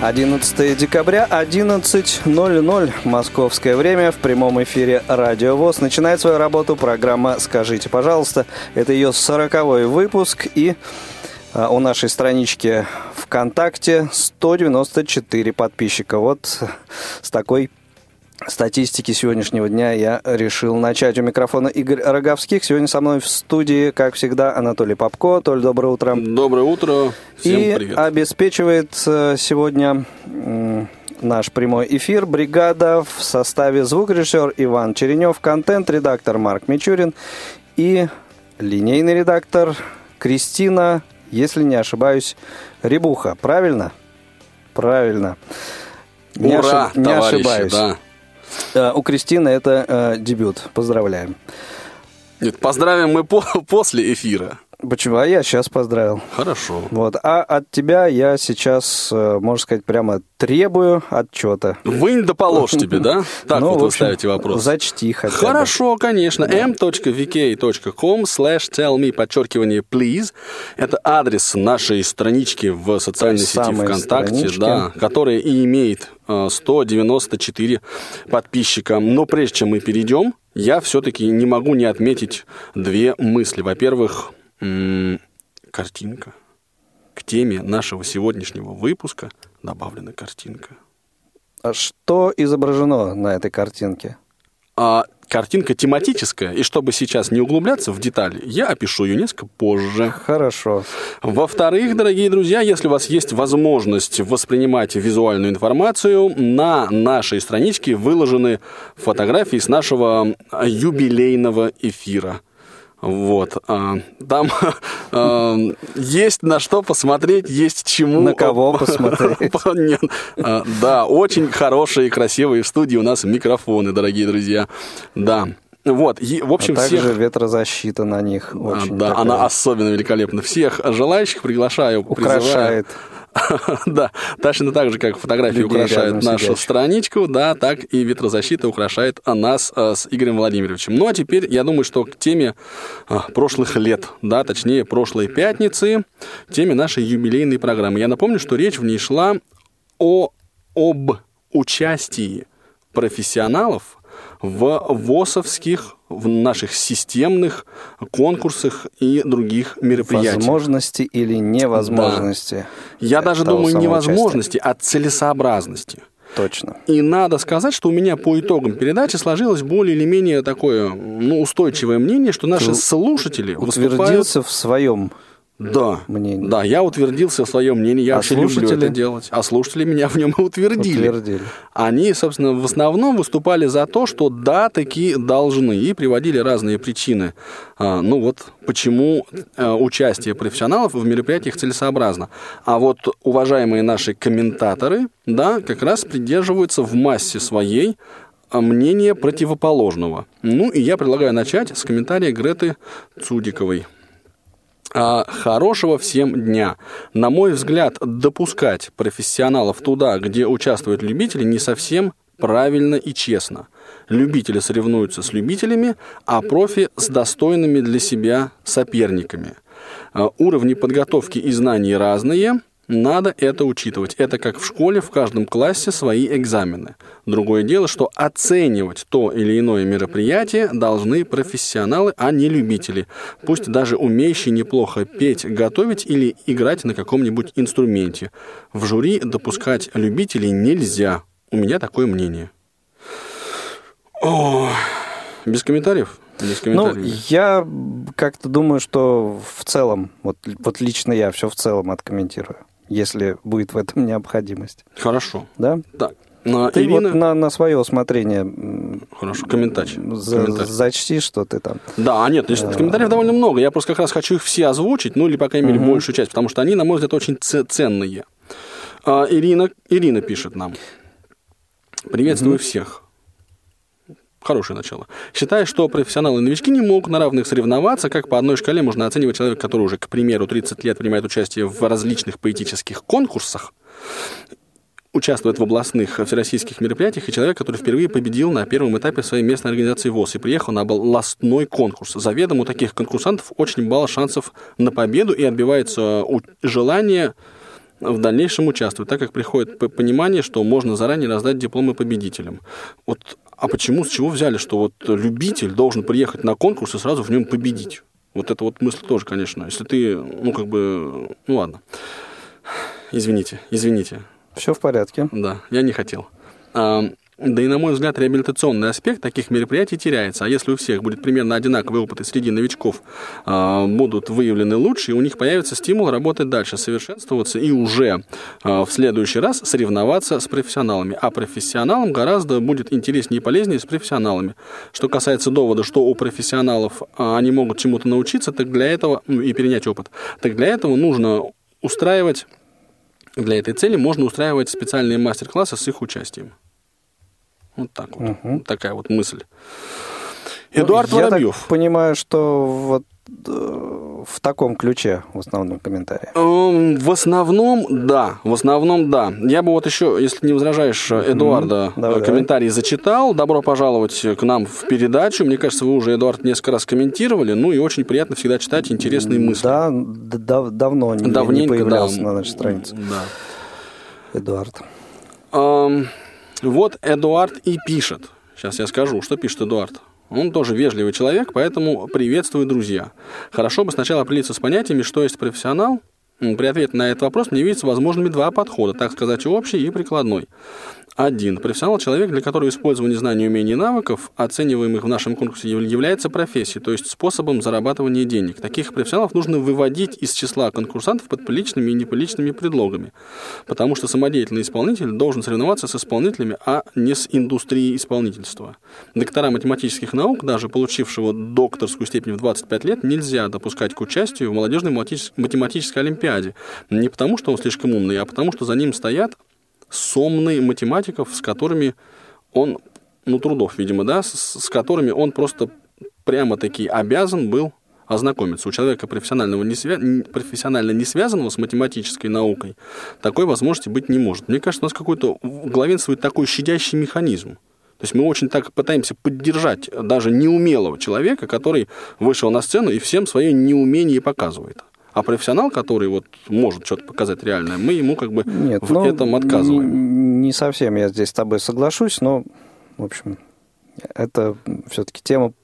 11 декабря, 11.00 московское время. В прямом эфире Радио ВОЗ. Начинает свою работу программа «Скажите, пожалуйста». Это ее сороковой выпуск. И а, у нашей странички ВКонтакте 194 подписчика. Вот с такой статистики сегодняшнего дня я решил начать. У микрофона Игорь Роговских. Сегодня со мной в студии, как всегда, Анатолий Попко. Толь, доброе утро. Доброе утро. Всем И привет. обеспечивает э, сегодня наш прямой эфир бригада в составе звукорежиссер Иван Черенев, контент-редактор Марк Мичурин и линейный редактор Кристина, если не ошибаюсь, Рябуха. Правильно? Правильно. Не, Ура, ошиб- не товарищи, ошибаюсь. да. Э, У Кристины это э, дебют. Поздравляем. Нет, поздравим мы по- после эфира. Почему? А я сейчас поздравил. Хорошо. Вот. А от тебя я сейчас, э, можно сказать, прямо требую отчета. Вынь да положь тебе, да? Так Ну, вот вы общем, ставите вопрос. Зачти хотя бы. Хорошо, конечно. m.vk.com slash tell me, подчеркивание, please. Это адрес нашей странички в социальной сети ВКонтакте, странички. да, которая и имеет э, 194 подписчика. Но прежде чем мы перейдем, я все-таки не могу не отметить две мысли. Во-первых, м, картинка. К теме нашего сегодняшнего выпуска добавлена картинка. А что изображено на этой картинке? А картинка тематическая, и чтобы сейчас не углубляться в детали, я опишу ее несколько позже. Хорошо. Во-вторых, дорогие друзья, если у вас есть возможность воспринимать визуальную информацию, на нашей страничке выложены фотографии с нашего юбилейного эфира. Вот. а, Там а, есть на что посмотреть, есть чему... На кого посмотреть? А, Да, очень хорошие и красивые в студии у нас микрофоны, дорогие друзья. Да. Вот, и, в А общем, также всех... ветрозащита на них А, очень да, такая она особенно великолепна. Всех желающих приглашаю, призываю. Да, точно так же, как фотографии Людей украшают нашу страничку, да, так и ветрозащита украшает нас э, с Игорем Владимировичем. Ну, а теперь, я думаю, что к теме а, прошлых лет, да, точнее, прошлой пятницы, теме нашей юбилейной программы. Я напомню, что речь в ней шла о, об участии профессионалов в ВОСовских, в наших системных конкурсах и других мероприятиях. Возможности или невозможности. Я даже думаю, не самого возможности, а целесообразности. Точно. И надо сказать, что у меня по итогам передачи сложилось более или менее такое ну, устойчивое мнение, что наши Ты слушатели выступают... Утвердился в своем Да, мнении. да, я утвердился в своем мнении, я А вообще люблю слушатели? это делать. А слушатели меня в нем и утвердили. Утвердили. Они, собственно, в основном выступали за то, что да, такие должны, и приводили разные причины. А, ну вот, почему а, участие профессионалов в мероприятиях целесообразно. А вот уважаемые наши комментаторы, да, как раз придерживаются в массе своей а, мнения противоположного. Ну и я предлагаю начать с комментария Греты Цудиковой. А, Хорошего всем дня. На мой взгляд, допускать профессионалов туда, где участвуют любители, не совсем правильно и честно. Любители соревнуются с любителями, а профи с достойными для себя соперниками. А, Уровни подготовки и знаний разные, надо это учитывать. Это как в школе, в каждом классе свои экзамены. Другое дело, что оценивать то или иное мероприятие должны профессионалы, а не любители. Пусть даже умеющие неплохо петь, готовить или играть на каком-нибудь инструменте. В жюри допускать любителей нельзя. У меня такое мнение. О, без комментариев? Ну, я как-то думаю, что в целом, вот, вот лично я все в целом откомментирую, если будет в этом необходимость. Хорошо. Да? Так, на Ты Ирина... вот на, на свое усмотрение Хорошо, комментач. за- Комментарий. зачти, что ты там. Да, а нет, значит, комментариев довольно много. Я просто как раз хочу их все озвучить, ну или, по крайней мере, большую часть, потому что они, на мой взгляд, очень ценные. А, Ирина, Ирина пишет нам. Приветствую всех. Хорошее начало. Считаю, что профессионалы и новички не могут на равных соревноваться, как по одной шкале можно оценивать человека, который уже, к примеру, 30 лет принимает участие в различных поэтических конкурсах, участвует в областных всероссийских мероприятиях, и человек, который впервые победил на первом этапе своей местной организации ВОЗ и приехал на областной конкурс. Заведомо у таких конкурсантов очень мало шансов на победу и отбивается желание в дальнейшем участвовать, так как приходит понимание, что можно заранее раздать дипломы победителям. Вот а почему, с чего взяли, что вот любитель должен приехать на конкурс и сразу в нем победить? Вот это вот мысль тоже, конечно. Если ты, ну, как бы, ну, ладно. Извините, извините. Все в порядке. Да, я не хотел. Да и, на мой взгляд, реабилитационный аспект таких мероприятий теряется. А если у всех будет примерно одинаковый опыт, и среди новичков э, будут выявлены лучшие, у них появится стимул работать дальше, совершенствоваться и уже э, в следующий раз соревноваться с профессионалами. А профессионалам гораздо будет интереснее и полезнее с профессионалами. Что касается довода, что у профессионалов э, они могут чему-то научиться, так для этого, ну, и перенять опыт, так для этого нужно устраивать, для этой цели можно устраивать специальные мастер-классы с их участием. Вот так вот. Угу. Такая вот мысль. Ну, Эдуард ну, Воробьев. Я так понимаю, что вот э, в таком ключе в основном комментарии. Эм, в основном, да. В основном, да. Я бы вот еще, если не возражаешь, Эдуарда mm давай, комментарий давай. зачитал. Добро пожаловать к нам в передачу. Мне кажется, вы уже, Эдуард, несколько раз комментировали. Ну и очень приятно всегда читать интересные мысли. Да, да давно не, не появлялся да. на нашей странице. Да. Эдуард. Um, вот Эдуард и пишет. Сейчас я скажу, что пишет Эдуард. Он тоже вежливый человек, поэтому приветствую, друзья. Хорошо бы сначала определиться с понятиями, что есть профессионал, при ответе на этот вопрос мне видится возможными два подхода, так сказать, общий и прикладной. Один. Профессионал – человек, для которого использование знаний, умений и навыков, оцениваемых в нашем конкурсе, является профессией, то есть способом зарабатывания денег. Таких профессионалов нужно выводить из числа конкурсантов под приличными и неприличными предлогами, потому что самодеятельный исполнитель должен соревноваться с исполнителями, а не с индустрией исполнительства. Доктора математических наук, даже получившего докторскую степень в 25 лет, нельзя допускать к участию в молодежной математической олимпиаде. Не потому, что он слишком умный, а потому, что за ним стоят сомны математиков, с которыми он, ну, трудов, видимо, да, с, с которыми он просто прямо-таки обязан был ознакомиться. У человека профессионального не свя... профессионально не связанного с математической наукой такой возможности быть не может. Мне кажется, у нас какой-то главенствует такой щадящий механизм. То есть мы очень так пытаемся поддержать даже неумелого человека, который вышел на сцену и всем свое неумение показывает. А профессионал, который вот может что-то показать реальное, мы ему как бы Нет, в ну, этом отказываем. Не, не совсем я здесь с тобой соглашусь, но, в общем, это все-таки тема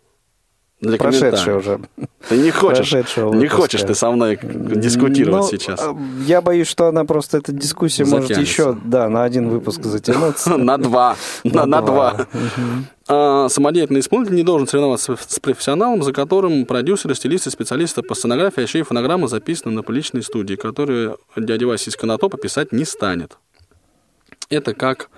для прошедшая уже. Ты не хочешь, не хочешь ты со мной дискутировать ну, сейчас. А, я боюсь, что она просто, эта дискуссия Затянется. может еще, да, на один выпуск затянуться. На два. На два. А, самодеятельный исполнитель не должен соревноваться с профессионалом, за которым продюсеры, стилисты, специалисты по сценографии, а еще и фонограмма записаны на публичной студии, которую дядя Вася из Конотопа писать не станет. Это как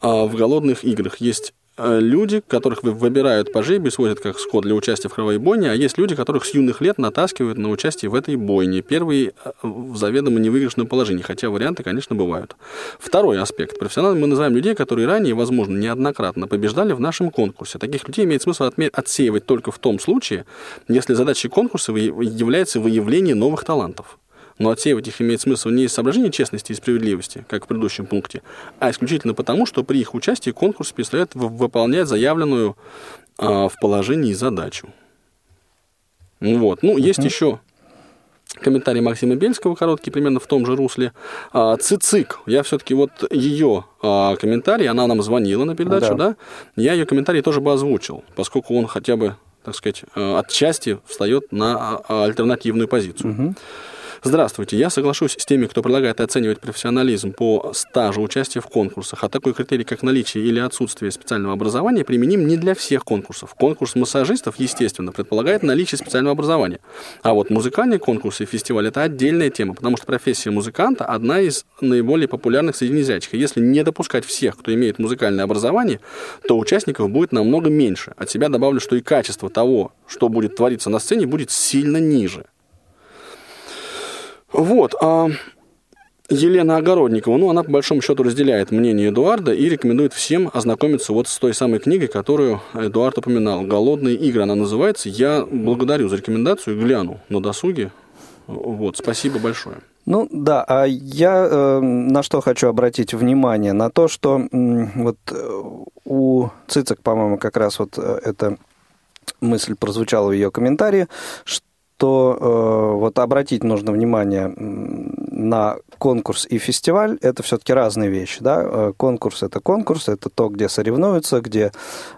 а, в голодных играх есть люди, которых выбирают по жребию, сводят как скот для участия в кровавой бойне, а есть люди, которых с юных лет натаскивают на участие в этой бойне. Первый э, в заведомо невыигрышном положении, хотя варианты, конечно, бывают. Второй аспект. Профессионалами мы называем людей, которые ранее, возможно, неоднократно побеждали в нашем конкурсе. Таких людей имеет смысл отсеивать только в том случае, если задачей конкурса является выявление новых талантов. Но отсеивать их имеет смысл не из соображения честности и справедливости, как в предыдущем пункте, а исключительно потому, что при их участии конкурс перестает выполнять заявленную а, в положении задачу. Вот. Ну, есть еще комментарий Максима Бельского, короткий, примерно в том же русле. А, Цицик, я все-таки вот ее а, комментарий, она нам звонила на передачу, да. да? Я ее комментарий тоже бы озвучил, поскольку он хотя бы, так сказать, а, отчасти встает на а, альтернативную позицию. Угу. Здравствуйте, я соглашусь с теми, кто предлагает оценивать профессионализм по стажу участия в конкурсах, а такой критерий, как наличие или отсутствие специального образования, применим не для всех конкурсов. Конкурс массажистов, естественно, предполагает наличие специального образования. А вот музыкальные конкурсы и фестиваль – это отдельная тема, потому что профессия музыканта – одна из наиболее популярных среди незрячих. И если не допускать всех, кто имеет музыкальное образование, то участников будет намного меньше. От себя добавлю, что и качество того, что будет твориться на сцене, будет сильно ниже. Вот. А Елена Огородникова, ну, она по большому счету разделяет мнение Эдуарда и рекомендует всем ознакомиться вот с той самой книгой, которую Эдуард упоминал. «Голодные игры» она называется. Я благодарю за рекомендацию, гляну на досуге. Вот, спасибо большое. Ну да, а я э, на что хочу обратить внимание, на то, что э, вот у Цицик, по-моему, как раз вот э, эта мысль прозвучала в ее комментарии, что э, вот обратить нужно внимание на конкурс и фестиваль, это все-таки разные вещи, да, э, конкурс это конкурс, это то, где соревнуются, где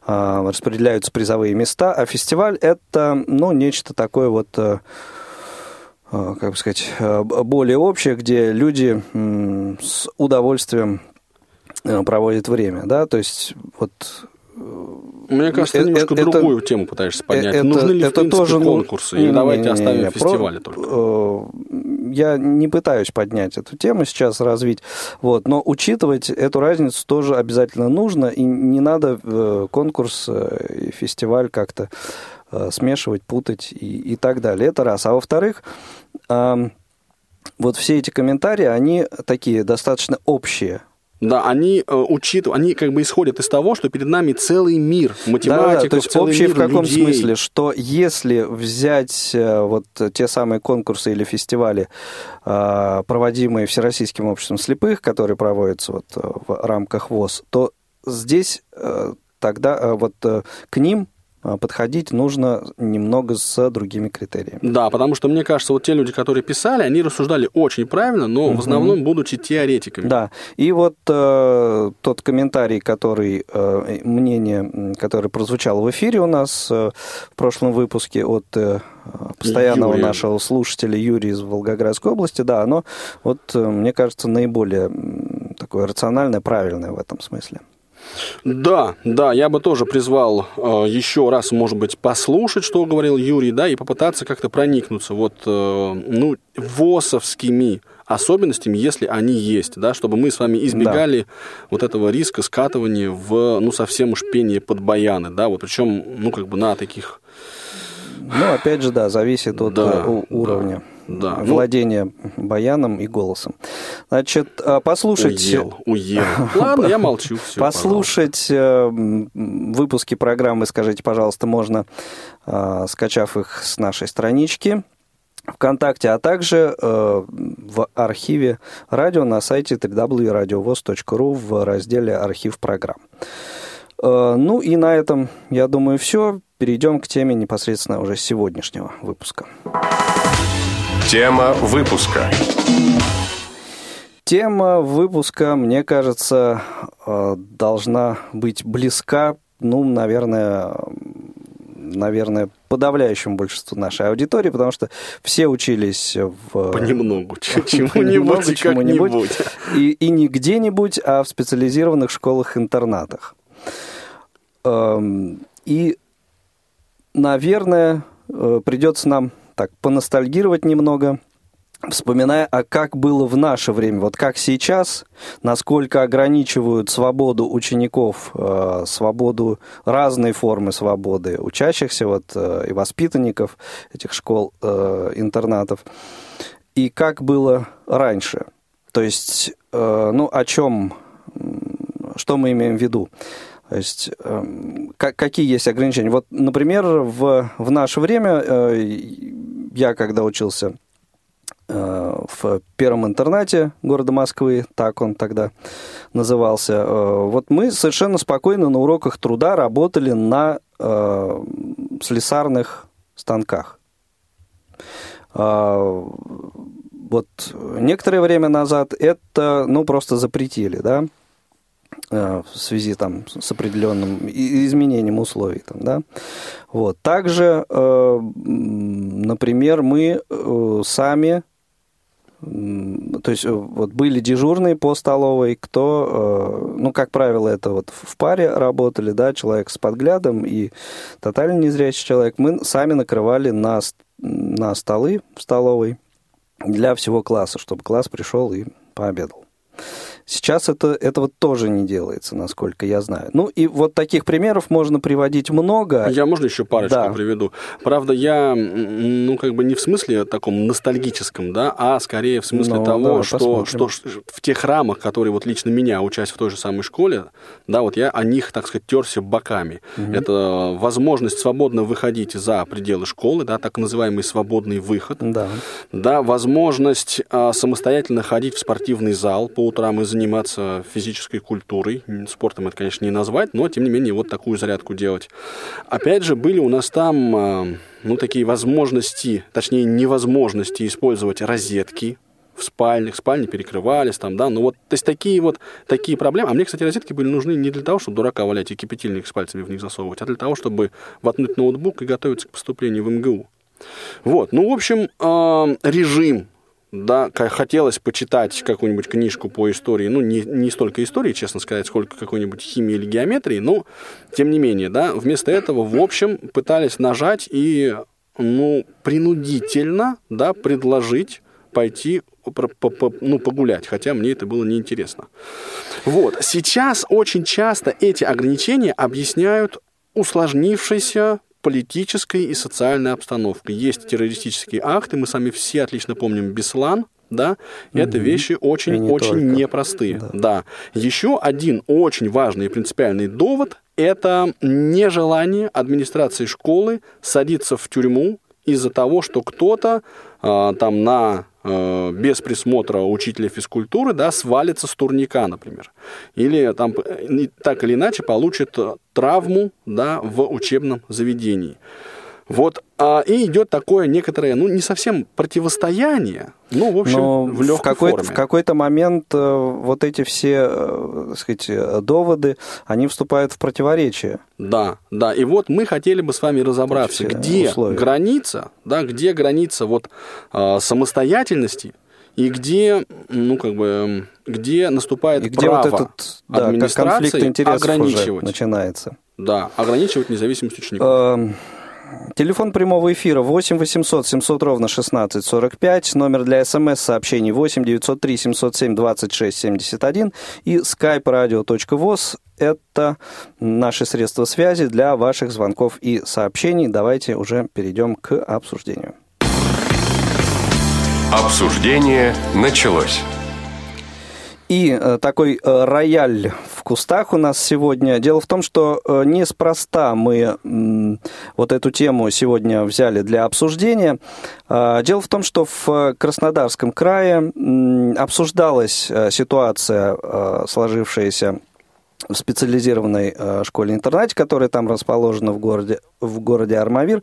э, распределяются призовые места, а фестиваль это, ну, нечто такое вот... Э, Э, как бы сказать, э, более общее, где люди с удовольствием проводят время, да, то есть вот мне кажется, ты немножко это, другую тему пытаешься поднять. Это, Нужны ли, это в принципе, тоже, конкурсы? Или давайте не, оставим не, фестивали про, только? Я не пытаюсь поднять эту тему сейчас, развить. Вот, но учитывать эту разницу тоже обязательно нужно. И не надо конкурс и фестиваль как-то Э, смешивать, путать и, и так далее. Это раз. А во-вторых, вот все эти комментарии, они такие достаточно общие. Да, они э, учитывают, они как бы исходят из того, что перед нами целый мир математиков, да, да, то есть целый общие мир в каком людей. смысле, что если взять э, вот те самые конкурсы или фестивали, э, проводимые Всероссийским обществом слепых, которые проводятся вот в рамках ВОЗ, то здесь тогда вот к ним подходить нужно немного с другими критериями. Да, потому что мне кажется, вот те люди, которые писали, они рассуждали очень правильно, но угу. в основном будучи теоретиками. Да, и вот э, тот комментарий, который, э, мнение, которое прозвучало в эфире у нас э, в прошлом выпуске от э, постоянного Юрия. нашего слушателя Юрия из Волгоградской области, да, оно, вот, э, мне кажется, наиболее такое рациональное, правильное в этом смысле. Да, да, я бы тоже призвал э, еще раз, может быть, послушать, что говорил Юрий, да, и попытаться как-то проникнуться вот, э, ну, ВОСовскими особенностями, если они есть, да, чтобы мы с вами избегали да. вот этого риска скатывания в, ну, совсем уж пение под баяны, да, вот причем, ну, как бы на таких... Ну, опять же, да, зависит от да, э, уровня. Да да, владение ну... баяном и голосом. Значит, а, послушать... Уел, уел. Ладно, я молчу. Все, послушать пожалуйста. выпуски программы, скажите, пожалуйста, можно, а, скачав их с нашей странички ВКонтакте, а также э, в архиве радио на сайте www.radiovoz.ru в разделе «Архив программ». Э, ну и на этом, я думаю, все. Перейдем к теме непосредственно уже сегодняшнего выпуска. Тема выпуска. Тема выпуска, мне кажется, э, должна быть близка, ну, наверное, наверное, подавляющему большинству нашей аудитории, потому что все учились в... Понемногу, чему-нибудь, чему-нибудь. И, и не где-нибудь, а в специализированных школах-интернатах. Эм, и, наверное, э, придется нам так поностальгировать немного, вспоминая, а как было в наше время, вот как сейчас, насколько ограничивают свободу учеников, э, свободу, разной формы свободы учащихся вот, э, и воспитанников этих школ, э, интернатов, и как было раньше. То есть, ну, о чем, что мы имеем в виду? То есть, э, как, какие есть ограничения? Вот, например, в, в наше время, я когда учился э, в первом интернате города Москвы, так он тогда назывался, э, вот мы совершенно спокойно на уроках труда работали на э, слесарных станках. Вот некоторое время назад это, ну, просто запретили, да, в связи там, с определенным изменением условий. Там, да? вот. Также, э, например, мы э, сами то есть вот были дежурные по столовой, кто, ну, как правило, это вот в паре работали, да, человек с подглядом и тотально незрячий человек. Мы сами накрывали на, на столы в столовой для всего класса, чтобы класс пришел и пообедал. Сейчас это, этого тоже не делается, насколько я знаю. Ну и вот таких примеров можно приводить много. Я можно еще парочку да. приведу. Правда, я, ну, как бы не в смысле таком ностальгическом, да, а скорее в смысле ну, того, да, что, что в тех рамах, которые вот лично меня, учась в той же самой школе, да, вот я о них, так сказать, терся боками. Угу. Это возможность свободно выходить за пределы школы, да, так называемый свободный выход. Да. Да, возможность а, самостоятельно ходить в спортивный зал по утрам и заниматься физической культурой. Спортом это, конечно, не назвать, но, тем не менее, вот такую зарядку делать. Опять же, были у нас там, а, ну, такие возможности, точнее, невозможности использовать розетки в спальнях, спальни перекрывались там, да, ну вот, то есть такие вот, такие проблемы. А мне, кстати, розетки были нужны не для того, чтобы дурака валять и кипятильник с пальцами в них засовывать, а для того, чтобы воткнуть ноутбук и готовиться к поступлению в МГУ. Вот, ну, в общем, э, режим да, хотелось почитать какую-нибудь книжку по истории, ну, не, не столько истории, честно сказать, сколько какой-нибудь химии или геометрии, но, тем не менее, да, вместо этого, в общем, пытались нажать и, ну, принудительно, да, предложить пойти ну, погулять, хотя мне это было неинтересно. Вот. Сейчас очень часто эти ограничения объясняют усложнившейся политической и социальной обстановкой. Есть террористические акты, мы сами все отлично помним Беслан, да, угу. это вещи очень-очень не непростые. Да. да. Еще один очень важный и принципиальный довод – это нежелание администрации школы садиться в тюрьму из-за того, что кто-то э, там на э, без присмотра учителя физкультуры, да, свалится с турника, например. Или там э, так или иначе получит травму, да, в учебном заведении. Вот, а, и идет такое некоторое, ну, не совсем противостояние, ну, в общем, Но в легкой в какой форме. В какой-то момент э, вот эти все, э, так сказать, э, доводы, они вступают в противоречие. Да, да, и вот мы хотели бы с вами разобраться, где условия. граница, да, где граница вот э, самостоятельности и где, ну, как бы, где наступает и где право вот этот, да, администрации ограничивать. начинается. Да, ограничивать независимость учеников. Телефон прямого эфира 8 800 700 ровно 16 45. Номер для смс-сообщений 8 903 707 26 71. И skype radio.voz – это наши средства связи для ваших звонков и сообщений. Давайте уже перейдем к обсуждению. Обсуждение началось. И э, такой э, рояль в кустах у нас сегодня. Дело в том, что э, неспроста мы вот эту тему сегодня взяли для обсуждения. Дело в том, что в Краснодарском крае обсуждалась ситуация, сложившаяся в специализированной школе-интернате, которая там расположена в городе, в городе Армавир.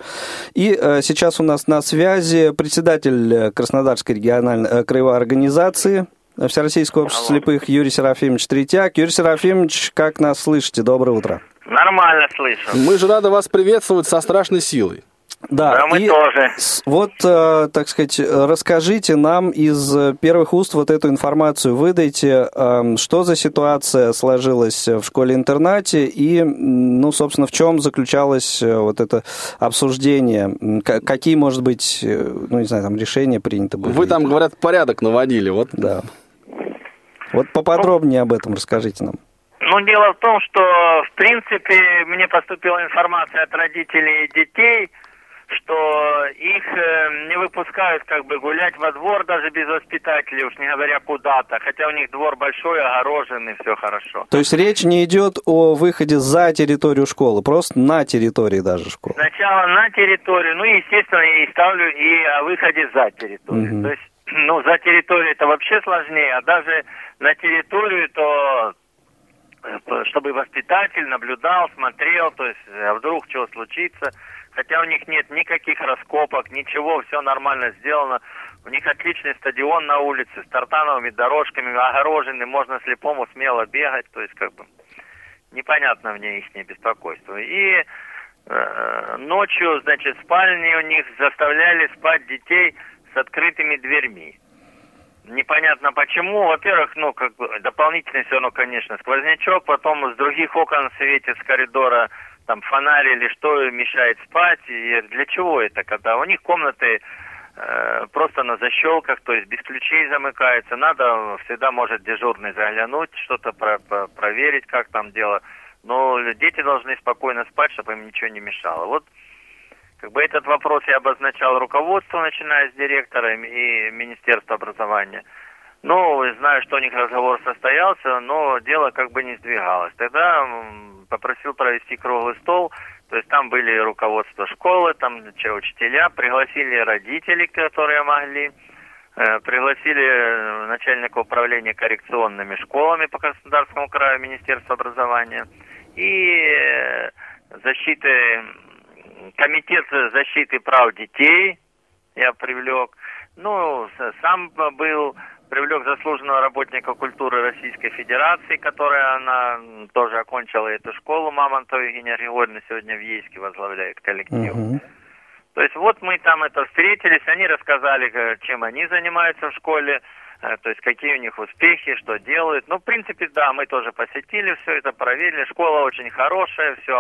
И сейчас у нас на связи председатель Краснодарской региональной краевой организации Всероссийского общества Алло. слепых Юрий Серафимович Третьяк. Юрий Серафимович, как нас слышите? Доброе утро. Нормально слышу. Мы же рады вас приветствовать со страшной силой. Да, да мы и тоже. Вот, э, так сказать, расскажите нам из первых уст вот эту информацию, выдайте, э, что за ситуация сложилась в школе-интернате и, ну, собственно, в чем заключалось э, вот это обсуждение, какие, может быть, ну, не знаю, там решения приняты были. Вы там, говорят, порядок наводили, вот. Да. Вот поподробнее об этом расскажите нам. Ну, дело в том, что, в принципе, мне поступила информация от родителей детей – что их э, не выпускают как бы гулять во двор даже без воспитателей, уж не говоря куда-то, хотя у них двор большой, огороженный, все хорошо. То есть речь не идет о выходе за территорию школы, просто на территории даже школы? Сначала на территорию, ну, естественно, и ставлю и о выходе за территорию. Угу. То есть, ну, за территорию это вообще сложнее, а даже на территорию, то э, чтобы воспитатель наблюдал, смотрел, то есть, а вдруг что случится – хотя у них нет никаких раскопок, ничего, все нормально сделано. У них отличный стадион на улице с тартановыми дорожками, огороженный, можно слепому смело бегать, то есть как бы непонятно мне их беспокойство. И э, ночью, значит, в спальне у них заставляли спать детей с открытыми дверьми. Непонятно почему. Во-первых, ну, как бы дополнительный все равно, конечно, сквознячок, потом с других окон светит с коридора там фонарь или что мешает спать, и для чего это, когда у них комнаты э, просто на защелках, то есть без ключей замыкается. Надо, всегда может дежурный заглянуть, что-то про про проверить, как там дело. Но дети должны спокойно спать, чтобы им ничего не мешало. Вот как бы этот вопрос я обозначал руководству, начиная с директора и Министерства образования. Ну, знаю, что у них разговор состоялся, но дело как бы не сдвигалось. Тогда попросил провести круглый стол, то есть там были руководство школы, там учителя, пригласили родителей, которые могли, э, пригласили э, начальника управления коррекционными школами по Краснодарскому краю Министерства образования и э, защиты, комитет защиты прав детей я привлек. Ну, сам был привлек заслуженного работника культуры Российской Федерации, которая она тоже окончила эту школу. Мамонтова Евгения Григорьевна сегодня в Ейске возглавляет коллектив. Угу. То есть вот мы там это встретились, они рассказали, э, чем они занимаются в школе, э, то есть какие у них успехи, что делают. Ну, в принципе, да, мы тоже посетили все это, проверили. Школа очень хорошая, все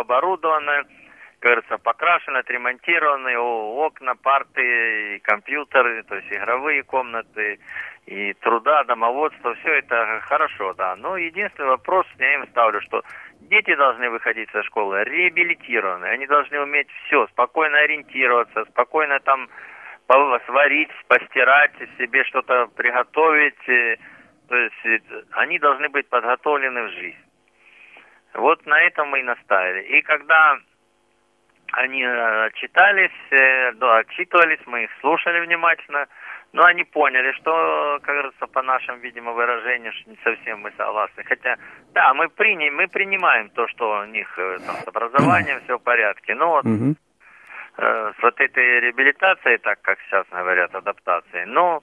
оборудованное кажется, покрашены, отремонтированы, окна, парты, компьютеры, то есть игровые комнаты, и труда, домоводство, все это хорошо, да. Но единственный вопрос я им ставлю, что дети должны выходить со школы реабилитированные, они должны уметь все, спокойно ориентироваться, спокойно там сварить, постирать, себе что-то приготовить, э, то есть э, они должны быть подготовлены в жизнь. Вот на этом мы и наставили. И когда они э, читались, да, отчитывались, мы их слушали внимательно – но они поняли, что, как говорится, по нашим, видимо, выражениям, не совсем мы согласны. Хотя, да, мы, приняли, мы принимаем то, что у них э, там, с образованием все в порядке. Но вот угу. э, с вот этой реабилитацией, так как сейчас говорят, адаптацией, ну,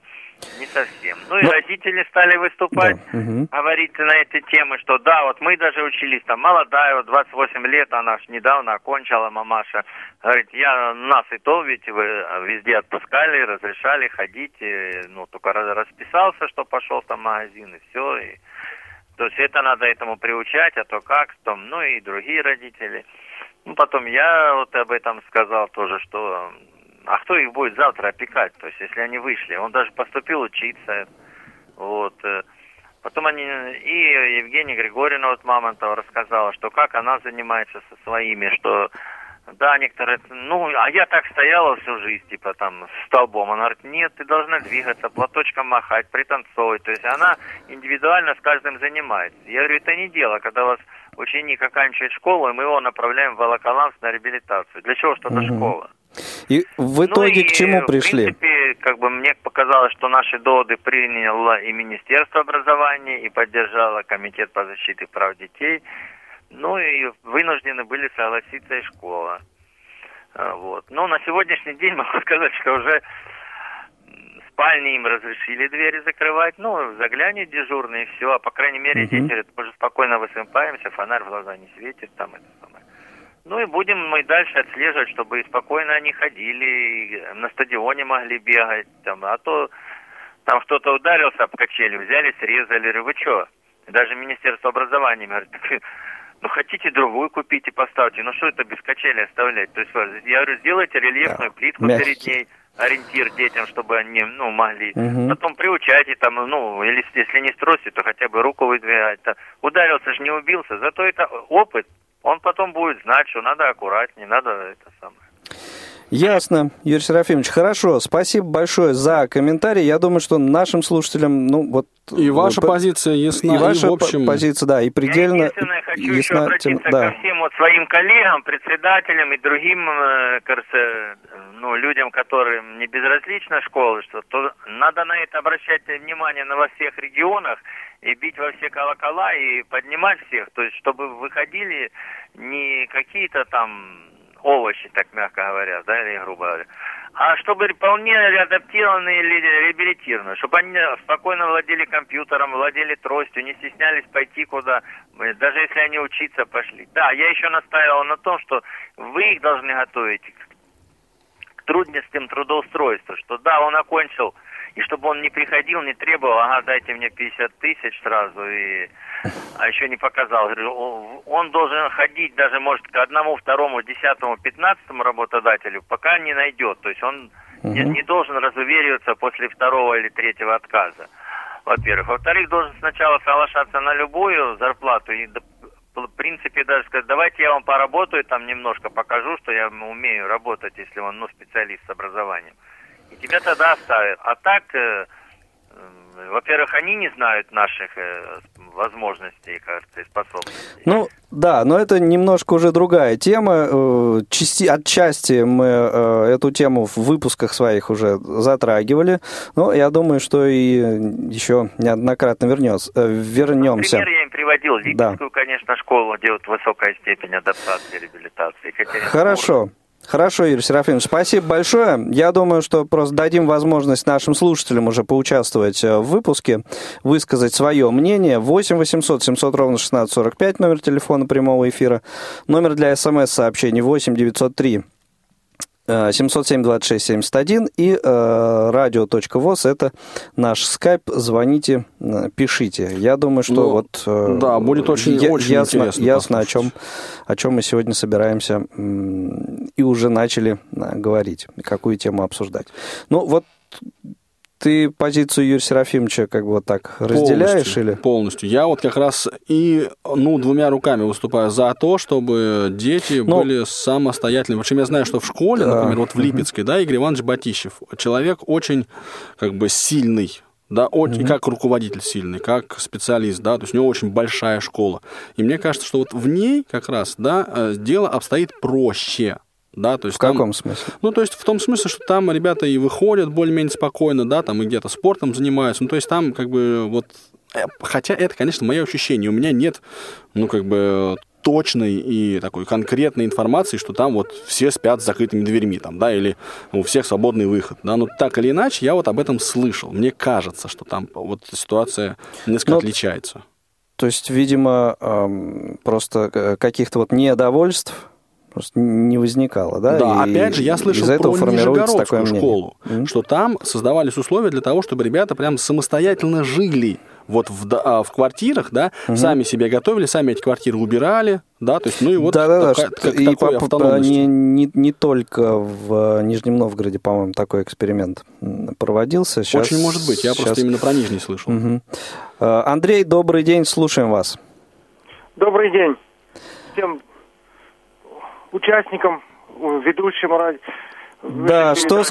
не совсем. Ну и Но... родители стали выступать, да. угу. говорить на эти темы, что да, вот мы даже учились, там молодая, вот 28 лет, она ж недавно окончила, мамаша. Говорит, я нас и то ведь вы везде отпускали, разрешали ходить, и, ну только расписался, что пошел там в магазин и все. И, то есть это надо этому приучать, а то как, там, ну и другие родители. Ну потом я вот об этом сказал тоже, что а кто их будет завтра опекать? То есть, если они вышли, он даже поступил учиться, вот. Э, потом они, и Евгения Григорьевна вот Мамонтова рассказала, что как она занимается со своими, что да, некоторые, ну, а я так стояла всю жизнь, типа там, столбом. Она говорит, нет, ты должна двигаться, платочком махать, пританцовывать. То есть она индивидуально с каждым занимается. Я говорю, это не дело, когда у вас ученик оканчивает школу, и мы его направляем в Волоколамск на реабилитацию. Для чего что-то угу. школа? И в итоге ну, к чему пришли? В принципе, как бы мне показалось, что наши доводы приняло и Министерство образования, и поддержало Комитет по защите прав детей. Ну и вынуждены были согласиться и школа. А, вот. Но на сегодняшний день могу сказать, что уже спальни им разрешили двери закрывать. Ну, заглянет дежурный и все. А по крайней мере, угу. дети говорят, мы же спокойно высыпаемся, фонарь в глаза не светит, там это самое. Ну и будем мы дальше отслеживать, чтобы спокойно они ходили, на стадионе могли бегать, там, а то там кто-то ударился об качели, взяли, срезали, вы что? Даже Министерство образования говорит, ну хотите другую купите, поставьте, ну что это без качели оставлять? То есть я говорю, сделайте рельефную да. плитку Мягкий. перед ней, ориентир детям, чтобы они, ну, могли. Угу. Потом приучайте там, ну, или если не стройте, то хотя бы руку выдвигать. Ударился же, не убился, зато это опыт, он потом будет знать, что надо аккуратнее, надо это самое. Ясно, Юрий Серафимович. Хорошо, спасибо большое за комментарий. Я думаю, что нашим слушателям, ну вот... И ваша по... позиция ясна, и, и ваша в общем... позиция, да, и предельно... Я единственное хочу ясна, еще обратиться тем... да. ко всем вот своим коллегам, председателям и другим, э, кажется, ну, людям, которым не безразлична школа, что то надо на это обращать внимание на во всех регионах, и бить во все колокола и поднимать всех, то есть чтобы выходили не какие-то там овощи, так мягко говоря, да, или грубо говоря, а чтобы вполне адаптированные или реабилитированные, чтобы они спокойно владели компьютером, владели тростью, не стеснялись пойти куда, даже если они учиться пошли. Да, я еще настаивал на том, что вы их должны готовить к трудностям трудоустройства, что да, он окончил и чтобы он не приходил, не требовал, ага, дайте мне 50 тысяч сразу, и, а еще не показал. Он должен ходить даже, может, к одному, второму, десятому, пятнадцатому работодателю, пока не найдет. То есть он угу. не, не должен разувериваться после второго или третьего отказа. Во-первых. Во-вторых, должен сначала соглашаться на любую зарплату и в принципе даже сказать, давайте я вам поработаю там немножко, покажу, что я умею работать, если он ну, специалист с образованием. И тебя тогда оставят. А так э, во-первых, они не знают наших э, возможностей, кажется, и способностей. Ну, да, но это немножко уже другая тема. Э, части, отчасти мы э, эту тему в выпусках своих уже затрагивали. Но я думаю, что и еще неоднократно вернется, вернемся. Например, я им приводил Липецкую, да. конечно, школу, где вот высокая степень адаптации реабилитации. Хорошо. Хорошо, Юрий Серафимович, спасибо большое. Я думаю, что просто дадим возможность нашим слушателям уже поучаствовать э, в выпуске, высказать свое мнение. 8 800 700 ровно 1645, номер телефона прямого эфира. Номер для смс-сообщений 8 903 707-26-71 и э, радио.воз это наш скайп. Звоните, э, пишите. Я думаю, что ну, вот... Э, да, будет очень, я, очень ясно, интересно. Ясно, о чем, о чем мы сегодня собираемся и уже начали э, говорить, какую тему обсуждать. Ну, вот ты позицию Юрия Серафимовича как бы вот так разделяешь полностью, или? Полностью. Я вот как раз и, ну, двумя руками выступаю за то, чтобы дети. Ну, были самостоятельными. Причем я знаю, что в школе, да. например, вот в Липецкой, да, Игорь Иванович Батищев, человек очень, как бы, сильный, да, очень, mm-hmm. как руководитель сильный, как специалист, да, то есть у него очень большая школа. И мне кажется, что вот в ней как раз, да, э, дело обстоит проще. Да, то есть в каком смысле? Ну, то есть в том смысле, что там ребята и выходят более-менее спокойно, да, там и где-то спортом занимаются. Ну, то есть там как бы вот... Э, хотя это, конечно, мое ощущение. У меня нет, ну, как бы точной и такой конкретной информации, что там вот все спят с закрытыми дверьми, там, да, или у всех свободный выход, да, но так или иначе я вот об этом слышал. Мне кажется, что там вот ситуация несколько но... Ну, отличается. То есть, видимо, просто э, каких-то вот недовольств просто не возникало, да? Да, и опять же, я слышал из этого про Нижегородскую школу, mm-hmm. что там создавались условия для того, чтобы ребята прям самостоятельно жили вот в, а, в квартирах, да, угу. сами себе готовили, сами эти квартиры убирали, да, то есть, ну и вот да, да, такая, да, и такой по, не, не, не только в Нижнем Новгороде, по-моему, такой эксперимент проводился. Сейчас, Очень может быть, я сейчас... просто именно про Нижний слышал. Угу. Андрей, добрый день, слушаем вас. Добрый день всем участникам, ведущим радио. Да, что,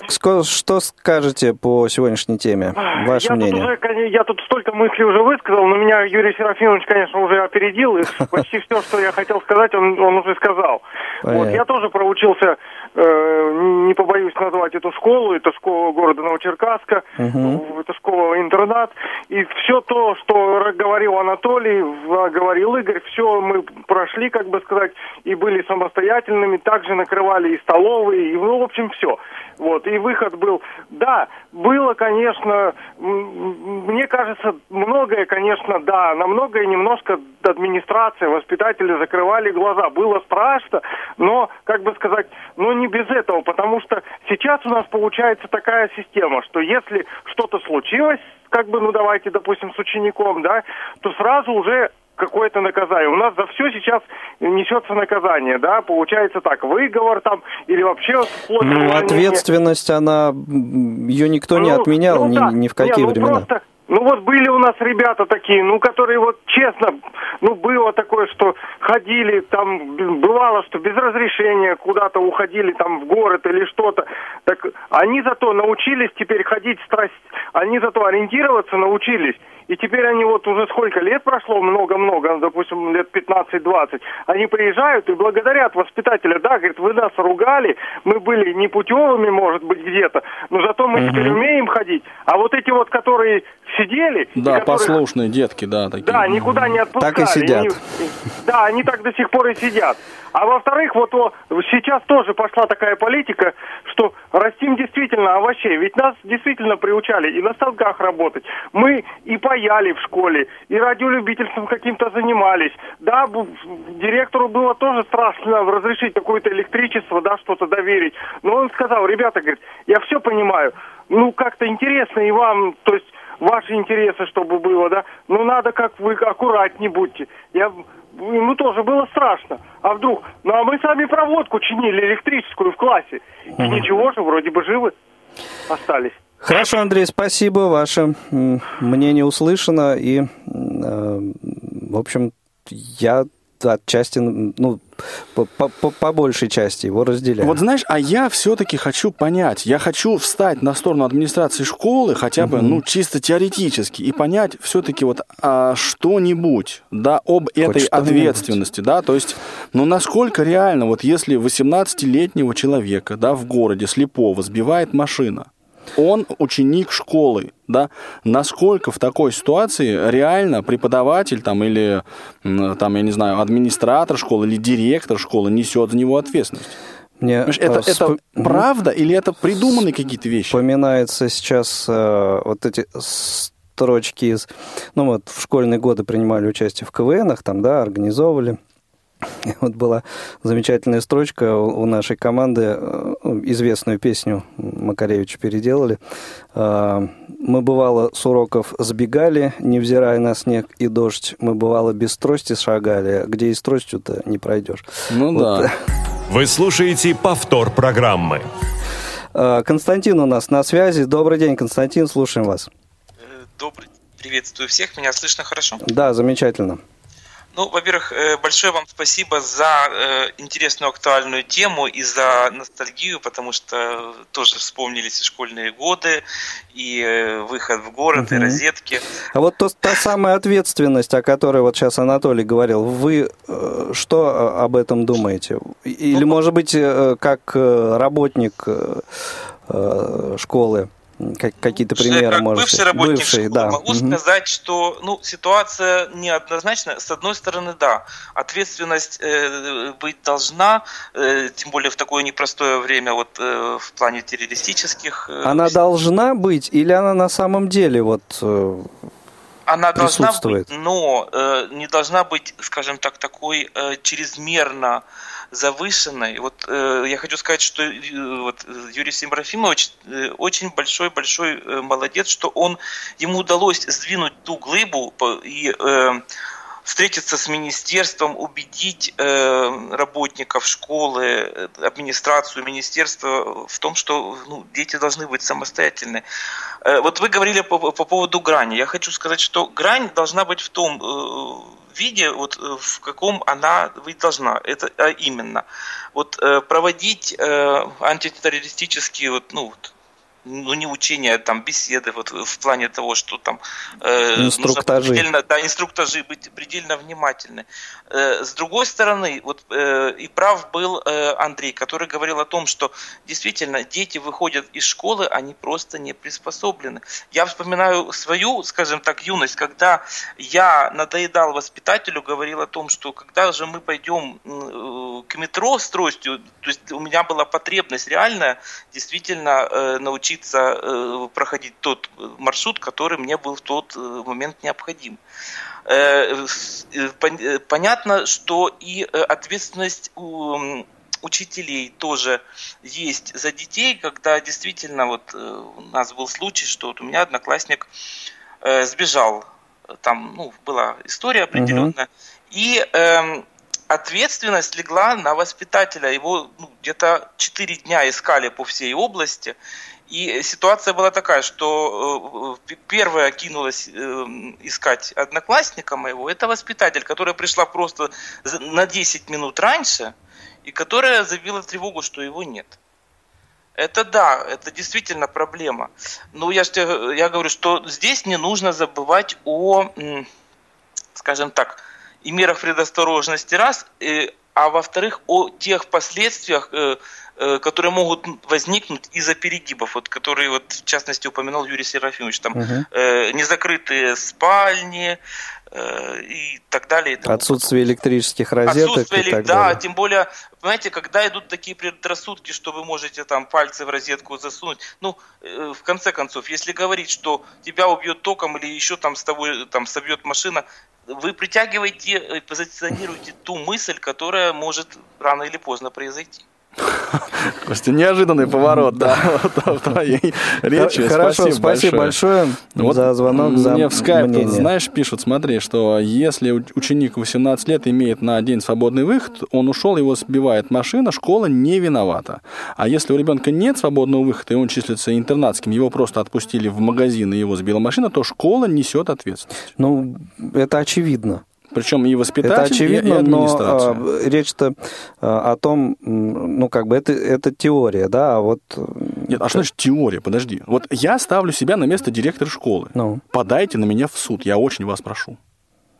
что скажете по сегодняшней теме? Ваше я мнение? Тут уже, я тут столько мыслей уже высказал, но меня Юрий Серафимович, конечно, уже опередил, и почти все, что я хотел сказать, он, он уже сказал. Вот, я тоже проучился не побоюсь назвать эту школу, это школа города Новочеркасска, угу. это школа-интернат. И все то, что говорил Анатолий, говорил Игорь, все мы прошли, как бы сказать, и были самостоятельными, также накрывали и столовые, и, ну, в общем, все. Вот, и выход был. Да, было, конечно, мне кажется, многое, конечно, да, на многое немножко администрация, воспитатели закрывали глаза. Было страшно, но, как бы сказать, ну не без этого, потому что сейчас у нас получается такая система, что если что-то случилось, как бы, ну давайте, допустим, с учеником, да, то сразу уже какое-то наказание. У нас за все сейчас несется наказание, да, получается так, выговор там или вообще Ну, ответственность, она, ее никто ну, не отменял ну, да. ни, ни в какие не, ну, времена. Просто, ну вот были у нас ребята такие, ну которые вот честно, ну было такое, что ходили там, бывало, что без разрешения куда-то уходили там в город или что-то. Так они зато научились теперь ходить страсть, они зато ориентироваться научились. И теперь они вот уже сколько лет прошло, много-много, допустим, лет 15-20, они приезжают и благодарят воспитателя, да, говорят, вы нас ругали, мы были непутевыми, может быть, где-то, но зато мы угу. теперь умеем ходить. А вот эти вот, которые сидели... Да, которых, послушные детки, да, такие. Да, никуда не отпускали. Так и сидят. Они, да, они так до сих пор и сидят. А во-вторых, вот о, сейчас тоже пошла такая политика, что растим действительно овощей. Ведь нас действительно приучали и на станках работать. Мы и паяли в школе, и радиолюбительством каким-то занимались. Да, директору было тоже страшно разрешить какое-то электричество, да, что-то доверить. Но он сказал, ребята, говорит, я все понимаю, ну как-то интересно и вам, то есть ваши интересы, чтобы было, да, ну надо как вы аккуратнее будьте. Я ему тоже было страшно. А вдруг? Ну, а мы сами проводку чинили электрическую в классе. И ничего же, вроде бы живы. остались. Хорошо, Андрей, спасибо. Ваше мнение услышано. И, э, в общем, я отчасти, ну, по, по, по большей части его разделяю. Вот знаешь, а я все-таки хочу понять, я хочу встать на сторону администрации школы хотя бы, угу. ну, чисто теоретически, и понять все-таки вот а, что-нибудь, да, об Хоть этой ответственности, да, то есть, ну, насколько реально, вот если 18-летнего человека, да, в городе слепого сбивает машина, он ученик школы, да, насколько в такой ситуации реально преподаватель там или, там, я не знаю, администратор школы или директор школы несет за него ответственность? Мне это, э, это сп... правда или это придуманные какие-то вещи? Вспоминается сейчас э, вот эти строчки из... Ну вот в школьные годы принимали участие в КВНах, там, да, организовывали. Вот была замечательная строчка у нашей команды, э, известную песню Макаревича переделали. А, «Мы, бывало, с уроков сбегали, невзирая на снег и дождь. Мы, бывало, без трости шагали, где и с тростью-то не пройдешь». Ну вот. да. Вы слушаете повтор программы. А, Константин у нас на связи. Добрый день, Константин, слушаем вас. Э, добрый, приветствую всех. Меня слышно хорошо? Да, замечательно. Ну, во-первых, э, большое вам спасибо за э, интересную актуальную тему и за ностальгию, потому что тоже вспомнились и школьные годы, и э, выход в город, угу. и розетки. А вот то, та самая ответственность, о которой вот сейчас Анатолий говорил, вы что об этом думаете? Или, ну, может быть, как работник школы? Как, какие-то примеры как можете? Бывший работник бывший, школы, да. могу угу. сказать, что ну, ситуация неоднозначна. С одной стороны, да, ответственность э, быть должна, э, тем более в такое непростое время вот э, в плане террористических. Э, она должна быть или она на самом деле вот э, она должна быть, но э, не должна быть, скажем так, такой э, чрезмерно завышенной. Вот э, я хочу сказать, что э, вот, Юрий Симбрафимович э, очень большой-большой э, молодец, что он ему удалось сдвинуть ту глыбу и э, встретиться с министерством, убедить э, работников школы, администрацию министерства в том, что ну, дети должны быть самостоятельны. Э, вот вы говорили по, по поводу грани. Я хочу сказать, что грань должна быть в том э, виде, вот э, в каком она быть должна. Это а именно вот э, проводить э, антитеррористические вот, ну, вот, ну не учения, а там беседы вот в плане того, что там э, инструктажи. предельно, да, инструктажи быть предельно внимательны. Э, с другой стороны, вот э, и прав был э, Андрей, который говорил о том, что действительно дети выходят из школы, они просто не приспособлены. Я вспоминаю свою, скажем так, юность, когда я надоедал воспитателю, говорил о том, что когда же мы пойдем э, к метро с тростью, то есть у меня была потребность реальная действительно э, научиться научиться э, проходить тот маршрут, который мне был в тот э, момент необходим. Э, понятно, что и ответственность у учителей тоже есть за детей, когда действительно вот у нас был случай, что вот у меня одноклассник сбежал, там ну, была история определенная, угу. и э, ответственность легла на воспитателя. Его ну, где-то 4 дня искали по всей области, и ситуация была такая, что э, первая кинулась э, искать одноклассника моего, это воспитатель, которая пришла просто на 10 минут раньше, и которая забила тревогу, что его нет. Это да, это действительно проблема. Но я, я говорю, что здесь не нужно забывать о, скажем так, и мерах предосторожности раз, а во-вторых, о тех последствиях, Э, которые могут возникнуть из-за перегибов, вот, которые, вот, в частности, упоминал Юрий Серафимович, там, угу. э, незакрытые спальни э, и так далее. И Отсутствие электрических розеток Отсутствие, и так да, далее. тем более, понимаете, когда идут такие предрассудки, что вы можете там пальцы в розетку засунуть, ну, э, в конце концов, если говорить, что тебя убьет током или еще там с тобой там собьет машина, вы притягиваете, позиционируете ту мысль, которая может рано или поздно произойти. Костя, неожиданный поворот, да, в твоей речи. Хорошо, спасибо большое за звонок, за Мне в скайп, знаешь, пишут, смотри, что если ученик 18 лет имеет на день свободный выход, он ушел, его сбивает машина, школа не виновата. А если у ребенка нет свободного выхода, и он числится интернатским, его просто отпустили в магазин, и его сбила машина, то школа несет ответственность. Ну, это очевидно. Причем и воспитатель, это очевидно, и администрация. но а, речь-то а, о том, ну, как бы это, это теория, да, а вот... Нет, а что значит теория? Подожди. Вот я ставлю себя на место директора школы. Ну. Подайте на меня в суд, я очень вас прошу.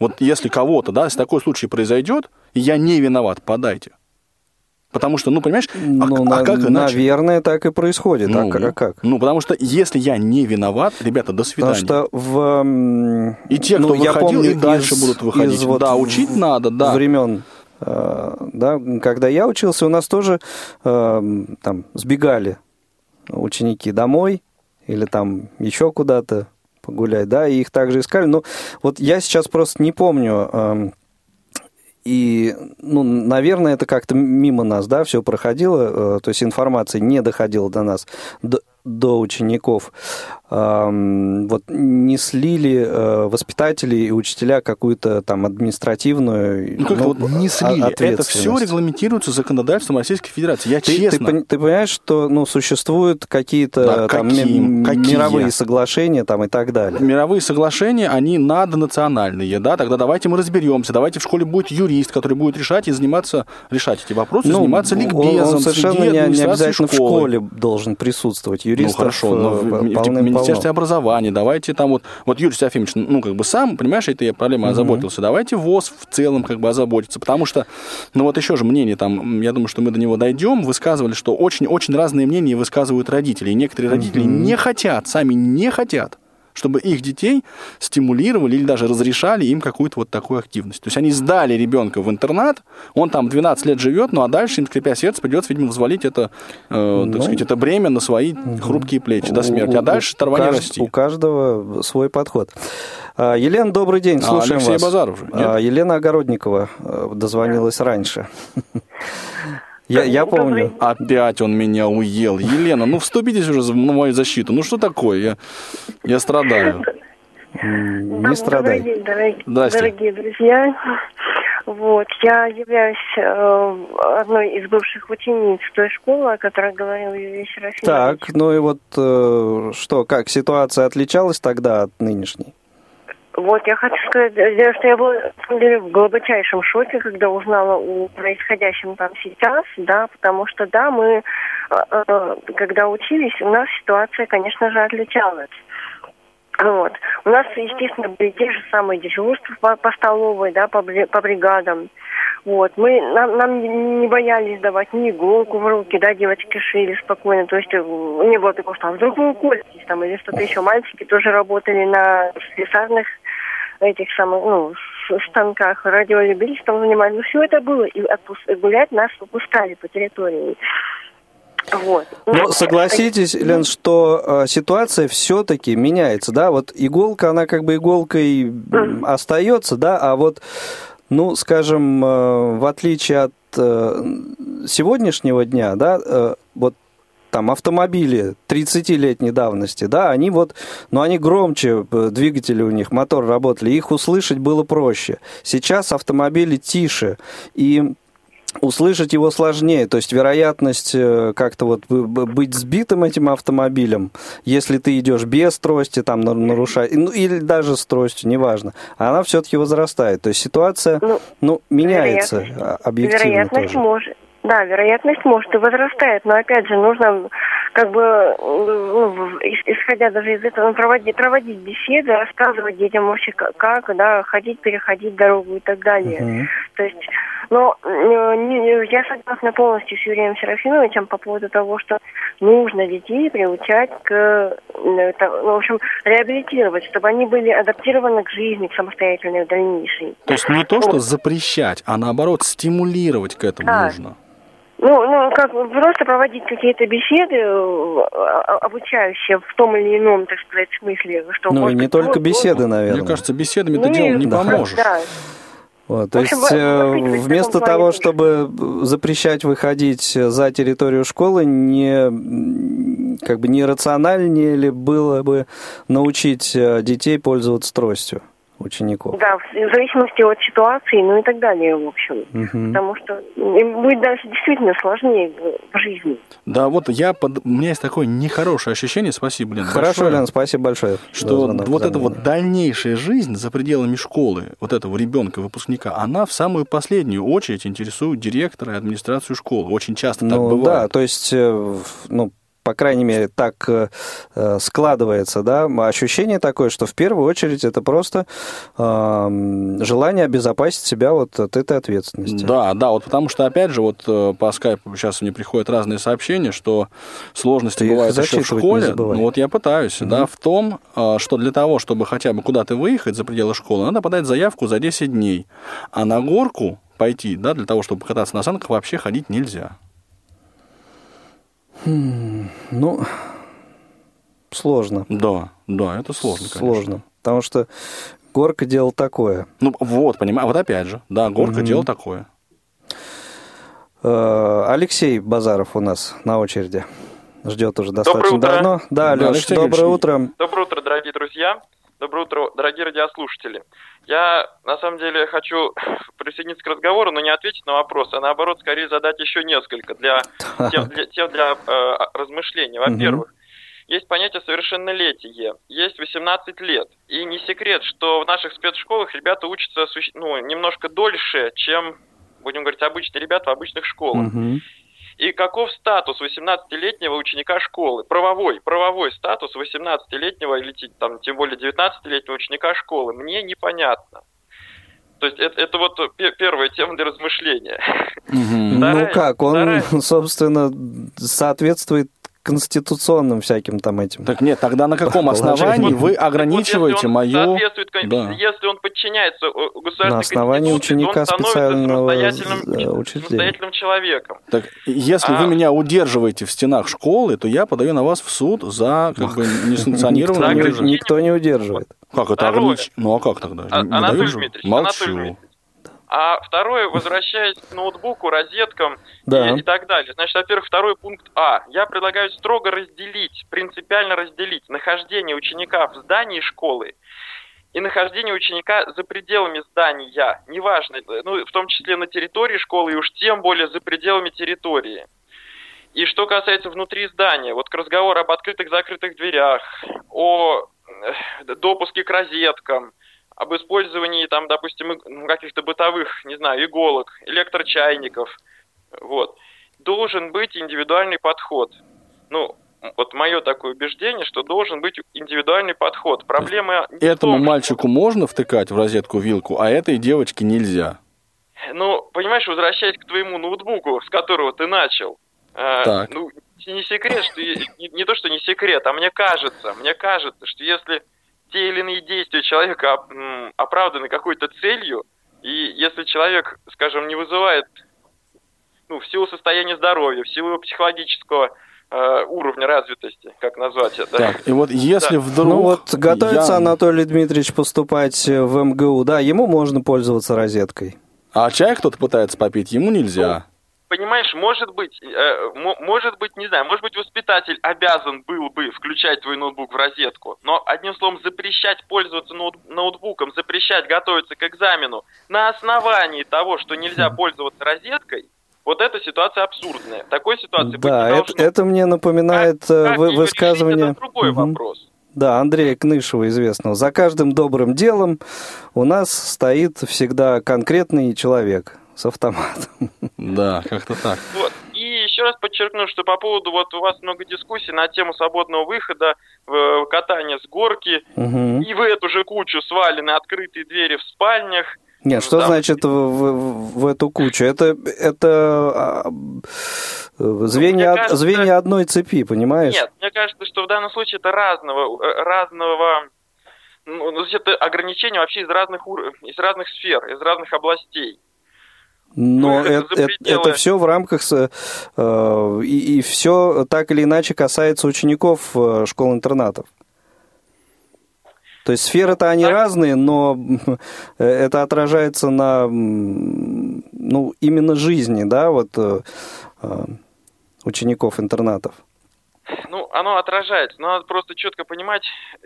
Вот если кого-то, да, если такой случай произойдет, и я не виноват, подайте. Потому что, ну, понимаешь, а ну, а, на, а как иначе? Наверное, так и происходит. Ну, а, а как? Ну, потому что если я не виноват, ребята, до свидания. Потому что в... И те, кто ну, выходил, помню, и дальше из, будут выходить. Из, вот, да, учить надо, да. Времен э, да, когда я учился, у нас тоже э, там сбегали ученики домой или там еще куда-то погулять, да, и их также искали. Но вот я сейчас просто не помню, эм, и, ну, наверное, это как-то мимо нас, да, все проходило, э, то есть информация не доходила до нас, до, учеников вот не слили э, воспитатели и учителя какую-то там административную ну, как ну, вот не слили. Это все регламентируется законодательством Российской Федерации. Я ты, честно. Ты, ты понимаешь, что ну, существуют какие-то да, там, каким? Какие? мировые соглашения там, и так далее. Мировые соглашения, они наднациональные, да, тогда давайте мы разберемся, давайте в школе будет юрист, который будет решать и заниматься, решать эти вопросы, ну, заниматься ликбезом, он, он совершенно не, не обязательно школы. в школе должен присутствовать. Юристов ну, хорошо, но в, Министерстве образования, давайте там вот, вот Юрий Серафимович, ну, как бы сам, понимаешь, этой проблемой озаботился, давайте ВОЗ в целом как бы озаботиться, потому что, ну, вот еще же мнение там, я думаю, что мы до него дойдем, высказывали, что очень-очень разные мнения высказывают родители, и некоторые родители не хотят, сами не хотят чтобы их детей стимулировали или даже разрешали им какую-то вот такую активность. То есть они сдали ребенка в интернат, он там 12 лет живет, ну а дальше им, скрипя сердце, придется, видимо, взвалить это, э, ну, так сказать, это бремя на свои хрупкие плечи до смерти. А дальше трава не расти. У каждого свой подход. А, Елена, добрый день, а, слушаем а, Алексей вас. Базаров. Нет? Елена Огородникова э, дозвонилась раньше. Я, я помню. Опять он меня уел. Елена, ну вступитесь уже на мою защиту. Ну что такое? Я, я страдаю. Не страдай. Добрый день, дорогие, дорогие друзья. Вот, я являюсь э, одной из бывших учениц той школы, о которой говорил Юрий Серафимович. Так, ну и вот э, что, как ситуация отличалась тогда от нынешней? Вот, я хочу сказать, что я была, в глубочайшем шоке, когда узнала о происходящем там сейчас, да, потому что, да, мы, э, э, когда учились, у нас ситуация, конечно же, отличалась. Вот. У нас, естественно, были те же самые дежурства по, по столовой, да, по, по бригадам. Вот. Мы, нам, нам не боялись давать ни иголку в руки, да, девочки шили спокойно. То есть э, не было такого, что а вдруг вы уколитесь там или что-то еще. Мальчики тоже работали на слесарных этих самых, ну, станках, радиолюбительством занимались. Ну, все это было. И отпуск... гулять нас выпускали по территории. Вот. Но ну, согласитесь, Лен, что э, ситуация все-таки меняется, да? Вот иголка, она как бы иголкой mm. остается, да, а вот, ну, скажем, э, в отличие от э, сегодняшнего дня, да, э, вот там автомобили 30-летней давности, да, они вот, ну, они громче, э, двигатели у них, мотор работали, их услышать было проще. Сейчас автомобили тише, и услышать его сложнее. То есть вероятность э, как-то вот быть сбитым этим автомобилем, если ты идешь без трости, там нарушать, ну или даже с тростью, неважно, она все-таки возрастает. То есть ситуация, ну, ну меняется вероятность, объективно вероятность тоже. Может, да, вероятность может и возрастает, но опять же нужно как бы, ну, исходя даже из этого, проводить, проводить беседы, рассказывать детям вообще как, да, ходить, переходить дорогу и так далее. Uh-huh. То есть, но не, я согласна полностью с Юрием Серафимовичем по поводу того, что нужно детей приучать к, ну, в общем, реабилитировать, чтобы они были адаптированы к жизни, к самостоятельной дальнейшей. То есть не то, что запрещать, а наоборот стимулировать к этому да. нужно. Ну, ну, как просто проводить какие-то беседы э, обучающие в том или ином, так сказать, смысле. Что, ну, и не быть, только беседы, наверное. Мне кажется, беседами ну, ты делом не да. поможешь. Да. Вот, то общем, есть э, вместо того, чтобы запрещать выходить за территорию школы, не как бы нерациональнее ли было бы научить э, детей пользоваться тростью? Учеников. Да, в зависимости от ситуации, ну и так далее, в общем. Угу. Потому что им будет дальше действительно сложнее в жизни. Да, вот я под... у меня есть такое нехорошее ощущение, спасибо, Лен. Хорошо, большое, Лен, спасибо большое. Что вот эта вот дальнейшая жизнь за пределами школы, вот этого ребенка, выпускника, она в самую последнюю очередь интересует директора и администрацию школы. Очень часто ну, так бывает. Да, то есть, э, ну, по крайней мере, так э, э, складывается, да, ощущение такое, что в первую очередь это просто желание обезопасить себя вот от этой ответственности. Да, да, вот потому что, опять же, вот э, по скайпу сейчас мне приходят разные сообщения, что сложности Ты бывают еще в школе. Ну вот я пытаюсь, угу. да, в том, что для того, чтобы хотя бы куда-то выехать за пределы школы, надо подать заявку за 10 дней, а на горку пойти, да, для того, чтобы кататься на санках, вообще ходить нельзя. Хм, ну, сложно. Да, да, это сложно, конечно. Сложно, потому что Горка делал такое. Ну, вот, понимаю, вот опять же, да, Горка mm делал такое. Э, Алексей Базаров у нас на очереди. Ждет уже достаточно давно. Да, Леш, доброе утро. Доброе утро, дорогие друзья. Доброе утро, дорогие радиослушатели. Я, на самом деле, хочу присоединиться к разговору, но не ответить на вопрос, а наоборот, скорее задать еще несколько для тем для, тем для э, размышлений. Во-первых, есть понятие совершеннолетие, есть 18 лет. И не секрет, что в наших спецшколах ребята учатся ну, немножко дольше, чем, будем говорить, обычные ребята в обычных школах. Угу. И каков статус 18-летнего ученика школы? Правовой, правовой статус 18-летнего или там, тем более 19-летнего ученика школы мне непонятно. То есть это, это вот первая тема для размышления. Угу. Вторая, ну как, он, вторая... собственно, соответствует конституционным всяким там этим. Так нет, тогда на каком основании вы ограничиваете вот, мою... Соответствует, да. Если он подчиняется э, государственной На основании ученика специального самостоятельным, самостоятельным человеком. Так, если а... вы меня удерживаете в стенах школы, то я подаю на вас в суд за как бы несанкционированное... Никто не удерживает. Как это ограничить? Ну а как тогда? Анатолий Дмитриевич, Молчу. А второе, возвращаясь к ноутбуку, розеткам да. и, и так далее. Значит, во-первых, второй пункт А. Я предлагаю строго разделить, принципиально разделить нахождение ученика в здании школы и нахождение ученика за пределами здания, неважно, ну, в том числе на территории школы и уж тем более за пределами территории. И что касается внутри здания, вот к разговору об открытых-закрытых дверях, о э, допуске к розеткам – об использовании, там, допустим, каких-то бытовых, не знаю, иголок, электрочайников, вот, должен быть индивидуальный подход. Ну, вот мое такое убеждение, что должен быть индивидуальный подход. Проблема Этому том, мальчику что... можно втыкать в розетку вилку, а этой девочке нельзя. Ну, понимаешь, возвращаясь к твоему ноутбуку, с которого ты начал, э, так. ну, не секрет, что не, не то, что не секрет, а мне кажется, мне кажется, что если те или иные действия человека оправданы какой-то целью, и если человек, скажем, не вызывает, ну, в силу состояния здоровья, в силу психологического э, уровня развитости, как назвать это. Так, и вот если да. вдруг... Ну вот готовится я... Анатолий Дмитриевич поступать в МГУ, да, ему можно пользоваться розеткой. А чай кто-то пытается попить, ему нельзя. Ну, понимаешь, может быть, э, может быть, не знаю, может быть, воспитатель обязан был бы включать твой ноутбук в розетку, но, одним словом, запрещать пользоваться ноут, ноутбуком, запрещать готовиться к экзамену на основании того, что нельзя пользоваться розеткой, вот эта ситуация абсурдная. Такой ситуации да, быть это, это мне напоминает как, э, вы, высказывание... Это другой угу. вопрос. Да, Андрея Кнышева известного. За каждым добрым делом у нас стоит всегда конкретный человек с автоматом. Да, как-то так. Вот. И еще раз подчеркну, что по поводу, вот у вас много дискуссий на тему свободного выхода, в катания с горки, угу. и в эту же кучу свалены открытые двери в спальнях, нет, что да. значит в, в, в эту кучу? Это, это а, звенья, ну, кажется, звенья одной цепи, понимаешь? Нет, мне кажется, что в данном случае это разного, э, разного ну, это ограничения вообще из разных, из разных сфер, из разных областей. Но это, это, это все в рамках, э, и, и все так или иначе касается учеников э, школ-интернатов. То есть сферы-то они так. разные, но это отражается на, ну, именно жизни, да, вот учеников интернатов. Ну, оно отражается, но надо просто четко понимать,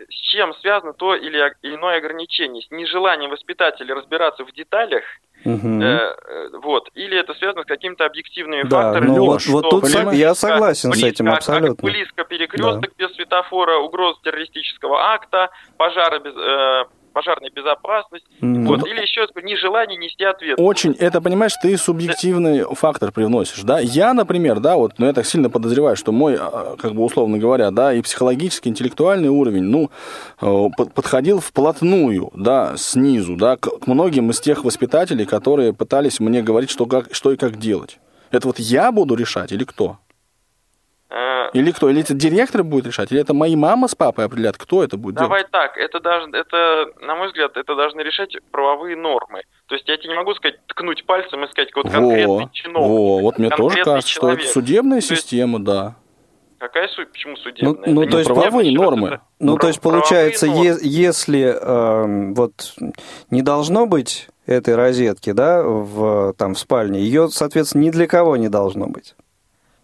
с чем связано то или иное ограничение. С нежеланием воспитателя разбираться в деталях, угу. э, вот, или это связано с какими-то объективными да, факторами. Ну, вот, вот тут я согласен близко, с этим абсолютно. Близко перекресток да. без светофора, угроза террористического акта, пожара без... Э, пожарная безопасность, mm. вот, или еще нежелание нести ответ. Очень, это, понимаешь, ты субъективный да. фактор привносишь, да. Я, например, да, вот, но ну, я так сильно подозреваю, что мой, а, как бы условно говоря, да, и психологический, интеллектуальный уровень, ну, э, подходил вплотную, да, снизу, да, к многим из тех воспитателей, которые пытались мне говорить, что, как, что и как делать. Это вот я буду решать или кто? Э, или кто? Или это директор будет решать? Или это мои мама с папой определят, кто это будет Давай делать? так, это, должен, это, на мой взгляд, это должны решать правовые нормы. То есть я тебе не могу сказать, ткнуть пальцем и сказать, вот конкретный во, чиновник. Во, вот мне тоже кажется, человек. что это судебная то система, есть, да. Какая суть? Почему судебная? Ну, ну то есть правовые нормы. Это, ну, то есть получается, е- если э, вот не должно быть этой розетки, да, в, там, в спальне, ее, соответственно, ни для кого не должно быть.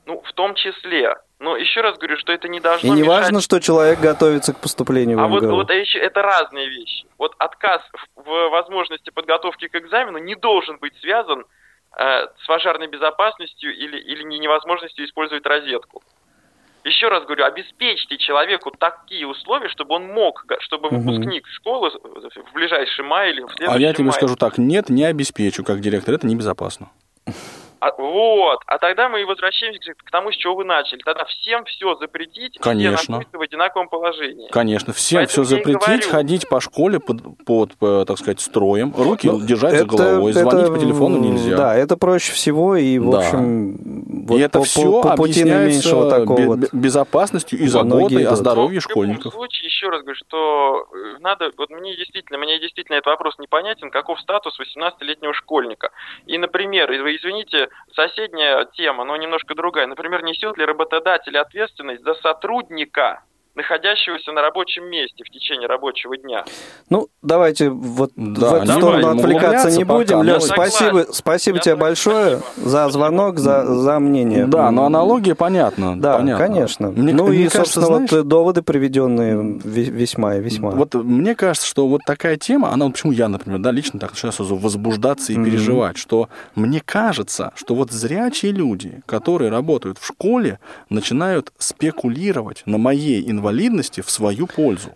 Ну, в том числе. Но еще раз говорю, что это не должно И не мешать... важно, что человек готовится к поступлению в А вот, вот еще, это разные вещи. Вот отказ в, в возможности подготовки к экзамену не должен быть связан э, с пожарной безопасностью или, или невозможностью использовать розетку. Еще раз говорю, обеспечьте человеку такие условия, чтобы он мог, чтобы выпускник угу. школы в ближайший май или в следующем А я тебе мае... скажу так, нет, не обеспечу как директор, это небезопасно. А, вот. А тогда мы и возвращаемся к тому, с чего вы начали. Тогда всем все запретить, Конечно. все находиться в одинаковом положении. Конечно. Всем Поэтому все запретить, ходить по школе под, под, под, так сказать, строем, руки ну, держать это, за головой, это, звонить по телефону нельзя. Да, это проще всего, и, в да. общем, вот и это по, все по, по пути наименьшего такого вот безопасностью и заботой о здоровье школьников. В любом случае, еще раз говорю, что э, надо, вот мне действительно, мне действительно этот вопрос непонятен, каков статус 18-летнего школьника. И, например, вы извините, соседняя тема, но немножко другая. Например, несет ли работодатель ответственность за сотрудника, находящегося на рабочем месте в течение рабочего дня. Ну, давайте вот да, в эту сторону отвлекаться не будем. Леш, спасибо, спасибо тебе большое спасибо. за звонок, за, за мнение. Да, но аналогия понятна. Да, понятна. конечно. Мне, ну мне и, кажется, собственно, знаешь, вот доводы приведенные весьма и весьма. Вот мне кажется, что вот такая тема, она, почему я, например, да, лично так начинаю сразу возбуждаться и mm-hmm. переживать, что мне кажется, что вот зрячие люди, которые работают в школе, начинают спекулировать на моей инвалидности инвалидности в свою пользу.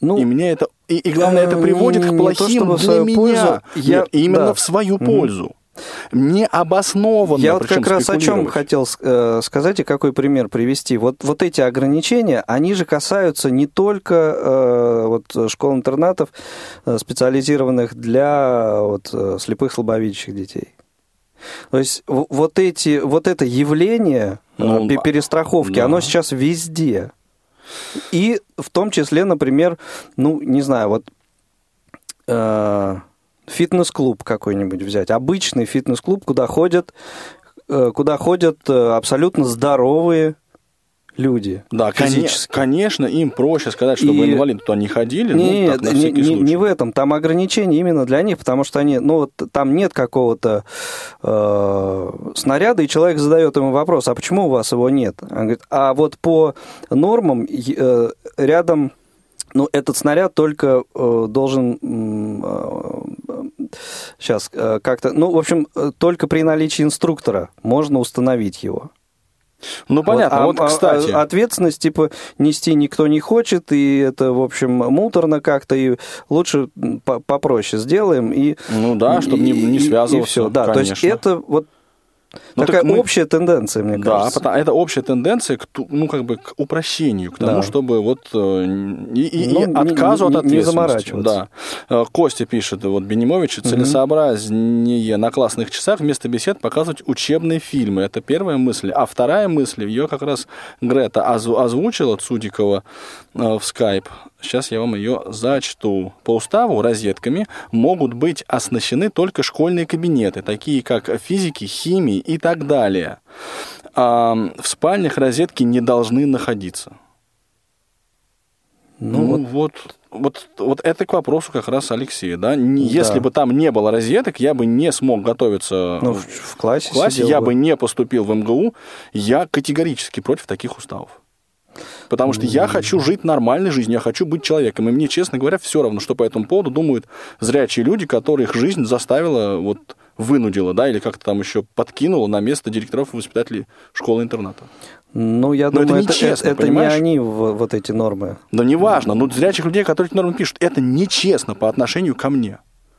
Ну, и меня это и, и главное это приводит к плохим то, для меня. Пользу, я, Нет, именно да. в свою пользу. Необоснованно. Я вот как раз о чем хотел э, сказать и какой пример привести. Вот, вот эти ограничения, они же касаются не только э, вот, школ-интернатов, э, специализированных для вот, э, слепых слабовидящих детей. То есть вот, эти, вот это явление э, ну, перестраховки, да. оно сейчас везде. И в том числе, например, ну, не знаю, вот э, фитнес-клуб какой-нибудь взять. Обычный фитнес-клуб, куда ходят, э, куда ходят э, абсолютно здоровые люди. Да, физически. конечно, им проще сказать, чтобы и... инвалиды туда не ходили. Не, ну, так, не, не, не в этом. Там ограничения именно для них, потому что они, ну, вот там нет какого-то э, снаряда, и человек задает ему вопрос, а почему у вас его нет? Он говорит, а вот по нормам э, рядом ну, этот снаряд только э, должен э, сейчас э, как-то, ну, в общем, э, только при наличии инструктора можно установить его. Ну, понятно. Вот, а, вот кстати. А, ответственность, типа, нести никто не хочет, и это, в общем, муторно как-то, и лучше попроще сделаем. И, ну да, чтобы не, не связываться. И все, да. Конечно. То есть это вот ну, Такая мы... общая тенденция, мне да, кажется. Да, это общая тенденция к, ну, как бы к упрощению, к тому, да. чтобы вот э, и, и, ну, и отказу не, от ответственности. Не заморачиваться. Да. Э, Костя пишет, вот Бенимович, целесообразнее на классных часах вместо бесед показывать учебные фильмы. Это первая мысль. А вторая мысль, ее как раз Грета озвучила, Цудикова, э, в скайп. Сейчас я вам ее зачту. По уставу розетками могут быть оснащены только школьные кабинеты, такие как физики, химии и так далее. А в спальнях розетки не должны находиться. Ну, ну вот, вот, вот, вот это к вопросу как раз Алексея, да? Если да. бы там не было розеток, я бы не смог готовиться ну, в, в классе. В классе я бы. бы не поступил в МГУ. Я категорически против таких уставов. Потому что я хочу жить нормальной жизнью, я хочу быть человеком. И мне, честно говоря, все равно, что по этому поводу думают зрячие люди, которых жизнь заставила, вот, вынудила, да, или как-то там еще подкинула на место директоров и воспитателей школы-интерната. Ну, я Но думаю, это, это, это не они вот эти нормы. Да неважно. Ну, зрячих людей, которые эти нормы пишут, это нечестно по отношению ко мне.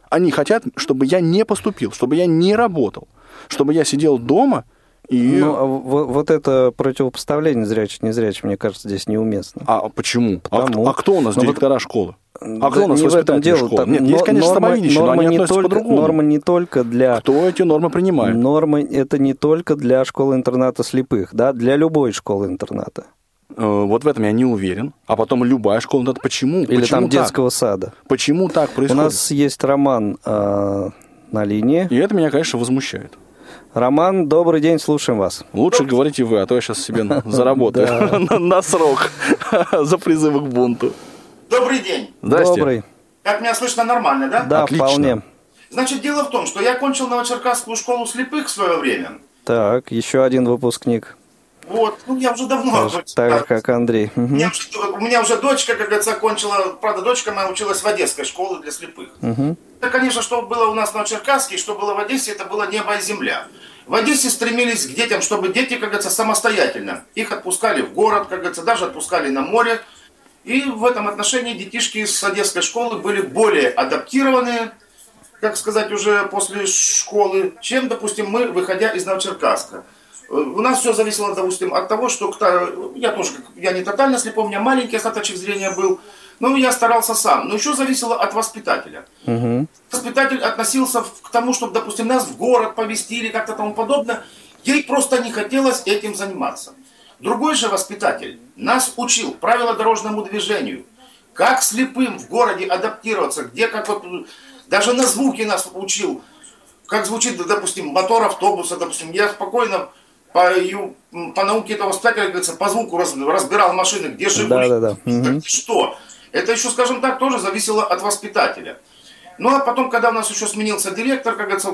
Они хотят, чтобы я не поступил, чтобы я не работал, чтобы я сидел дома и... Ну, а вот это противопоставление зрячих-незрячих, мне кажется, здесь неуместно. А почему? А Потому... А, а кто у нас Но директора вот... школы? А кто у нас не в этом дело. Школы? Нет, есть, конечно, нормы, но они не только, по-другому. Нормы не только для... Кто эти нормы принимает? Нормы это не только для школы-интерната слепых, да, для любой школы-интерната. Э, вот в этом я не уверен. А потом любая школа, это почему? Или почему там детского сада. Почему так происходит? У нас есть роман э, на линии. И это меня, конечно, возмущает. Роман, добрый день, слушаем вас. Лучше говорите вы, а то я сейчас себе заработаю на срок за призывы к бунту. Добрый день. Здрасте. Добрый. Как меня слышно, нормально, да? Да, Отлично. вполне. Значит, дело в том, что я окончил Новочеркасскую школу слепых в свое время. Так, еще один выпускник. Вот, ну я уже давно. Так, так же, как Андрей. У меня, у меня уже дочка, как говорится, окончила, правда, дочка моя училась в Одесской школе для слепых. Угу. Это, конечно, что было у нас в Новочеркасске, что было в Одессе, это было небо и земля. В Одессе стремились к детям, чтобы дети, как говорится, самостоятельно. Их отпускали в город, как говорится, даже отпускали на море. И в этом отношении детишки с одесской школы были более адаптированы, как сказать, уже после школы, чем, допустим, мы, выходя из Новочеркасска. У нас все зависело, допустим, от того, что кто, я тоже, я не тотально слепой, у меня маленький остаточек зрения был, но я старался сам. Но еще зависело от воспитателя. Угу. Воспитатель относился к тому, чтобы, допустим, нас в город повезти или как-то тому подобное. Ей просто не хотелось этим заниматься. Другой же воспитатель нас учил правила дорожному движению, как слепым в городе адаптироваться, где как вот, даже на звуки нас учил, как звучит, допустим, мотор автобуса, допустим, я спокойно по, по науке этого воспитателя, говорится, по звуку разбирал машины, где же да, да, да. Угу. что. Это еще, скажем так, тоже зависело от воспитателя. Ну а потом, когда у нас еще сменился директор, как говорится,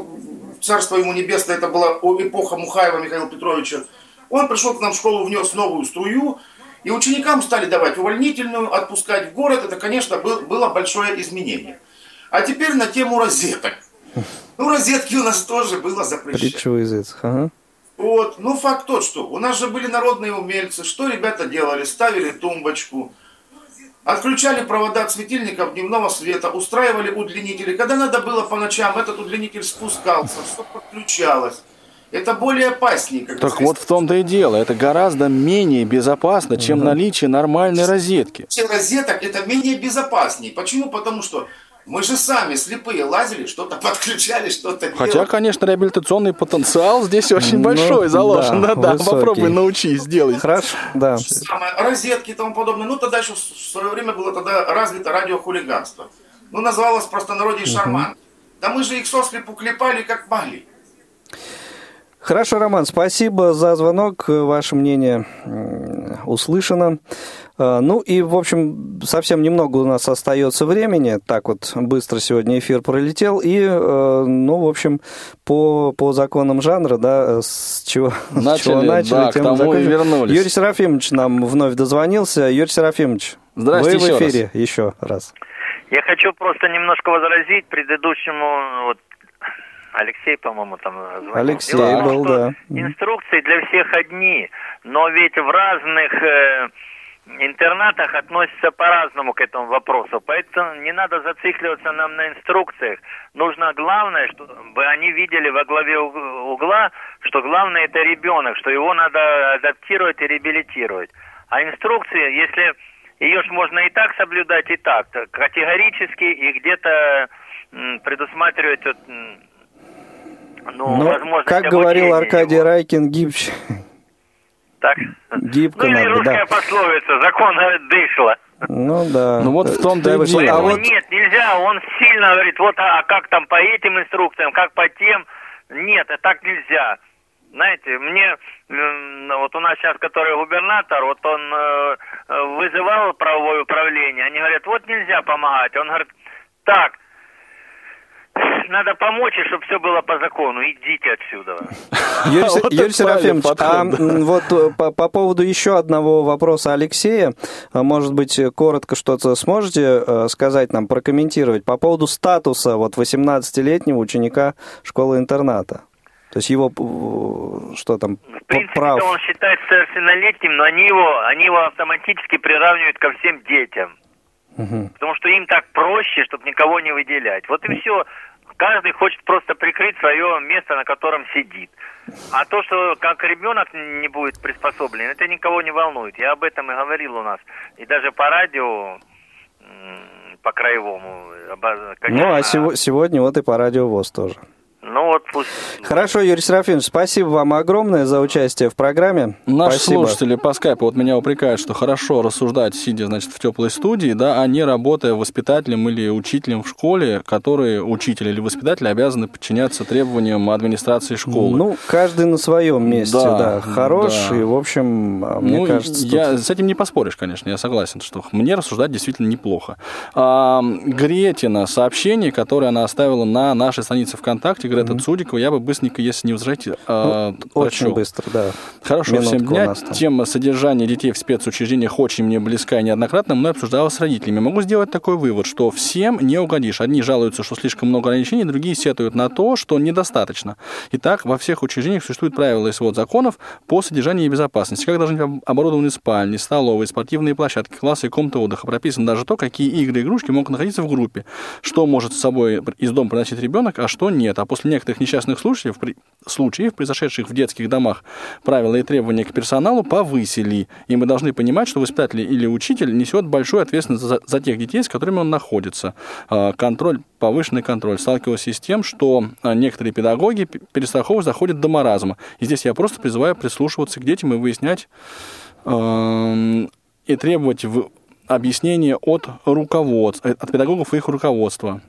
царство ему небесное, это была эпоха Мухаева Михаила Петровича, он пришел к нам в школу, внес новую струю, и ученикам стали давать увольнительную, отпускать в город. Это, конечно, был, было большое изменение. А теперь на тему розеток. Ну, розетки у нас тоже было запрещено. Ага. Вот. Ну, факт тот, что у нас же были народные умельцы. Что ребята делали? Ставили тумбочку, отключали провода от светильников дневного света, устраивали удлинители. Когда надо было по ночам, этот удлинитель спускался, все подключалось. Это более опаснее. Как так вот в том-то и дело. Это гораздо менее безопасно, чем угу. наличие нормальной розетки. Все розеток это менее безопаснее. Почему? Потому что мы же сами слепые лазили, что-то подключали, что-то делали. Хотя, конечно, реабилитационный потенциал здесь очень ну, большой заложен. Да, да, попробуй научись, сделай. Хорошо, да. Самое, розетки и тому подобное. Ну, тогда еще в свое время было тогда развито радиохулиганство. Ну, называлось просто народе шарман. Угу. Да мы же их сослепу клепали как могли. Хорошо, Роман, спасибо за звонок. Ваше мнение услышано. А, ну и, в общем, совсем немного у нас остается времени. Так вот быстро сегодня эфир пролетел. И, э, ну, в общем, по, по законам жанра, да, с чего начали, с чего начали да, тем к тому и вернулись. Юрий Серафимович нам вновь дозвонился. Юрий Серафимович, Здравствуйте вы в эфире еще раз. еще раз. Я хочу просто немножко возразить предыдущему вот, Алексей, по-моему, там звонил. Алексей Дело был, да. Инструкции для всех одни, но ведь в разных э, интернатах относятся по-разному к этому вопросу. Поэтому не надо зацикливаться нам на инструкциях. Нужно главное, чтобы они видели во главе угла, что главное это ребенок, что его надо адаптировать и реабилитировать. А инструкции, если ее ж можно и так соблюдать, и так, категорически, и где-то предусматривать вот, ну, ну возможно, как говорил Аркадий его. Райкин, гибче. Так. Гибко ну, надо, русская да. пословица, закон дышла. Ну да. Ну вот в том-то и дело. А вот... Нет, нельзя, он сильно говорит, вот а, а как там по этим инструкциям, как по тем. Нет, а так нельзя. Знаете, мне вот у нас сейчас, который губернатор, вот он э, вызывал правовое управление, они говорят, вот нельзя помогать. Он говорит, так, надо помочь, и чтобы все было по закону. Идите отсюда. Юрий, Серафимович, а вот э, по, по поводу еще одного вопроса Алексея, а, может быть, коротко что-то сможете э, сказать нам, прокомментировать по поводу статуса вот 18-летнего ученика школы-интерната? То есть его э, что там? В принципе, прав... он считается совершеннолетним, но они его, они его автоматически приравнивают ко всем детям. Угу. Потому что им так проще, чтобы никого не выделять. Вот и все. Каждый хочет просто прикрыть свое место, на котором сидит. А то, что как ребенок не будет приспособлен, это никого не волнует. Я об этом и говорил у нас. И даже по радио, по краевому. Конечно, ну, а сегодня вот и по радио ВОЗ тоже. Ну вот пусть. Хорошо, Юрий Серафимович, спасибо вам огромное за участие в программе. Наши спасибо. слушатели по скайпу вот меня упрекают, что хорошо рассуждать, сидя, значит, в теплой студии, да, а не работая воспитателем или учителем в школе, которые учитель или воспитатель обязаны подчиняться требованиям администрации школы. Ну, каждый на своем месте, да, да хорош, да. и, в общем, а, мне ну, кажется... Я, тут... С этим не поспоришь, конечно, я согласен, что мне рассуждать действительно неплохо. А, Гретина, сообщение, которое она оставила на нашей странице ВКонтакте, Грета mm-hmm. Цудикова, я бы быстренько, если не возражаете, ну, Очень быстро, да. Хорошо, Минутку всем дня. Тема содержания детей в спецучреждениях очень мне близка и неоднократно мной обсуждалась с родителями. Могу сделать такой вывод, что всем не угодишь. Одни жалуются, что слишком много ограничений, другие сетуют на то, что недостаточно. Итак, во всех учреждениях существуют правила и свод законов по содержанию и безопасности. Как должны быть оборудованы спальни, столовые, спортивные площадки, классы и комнаты отдыха. Прописано даже то, какие игры и игрушки могут находиться в группе. Что может с собой из дома приносить ребенок, а что нет. А после некоторых несчастных случаев, при, случаев, произошедших в детских домах, правила и требования к персоналу повысили. И мы должны понимать, что воспитатель или учитель несет большую ответственность за, за тех детей, с которыми он находится. А, контроль, повышенный контроль. Сталкивался с тем, что а, некоторые педагоги перестраховывают, заходят до маразма. И здесь я просто призываю прислушиваться к детям и выяснять и требовать объяснения от руководства, от педагогов и их руководства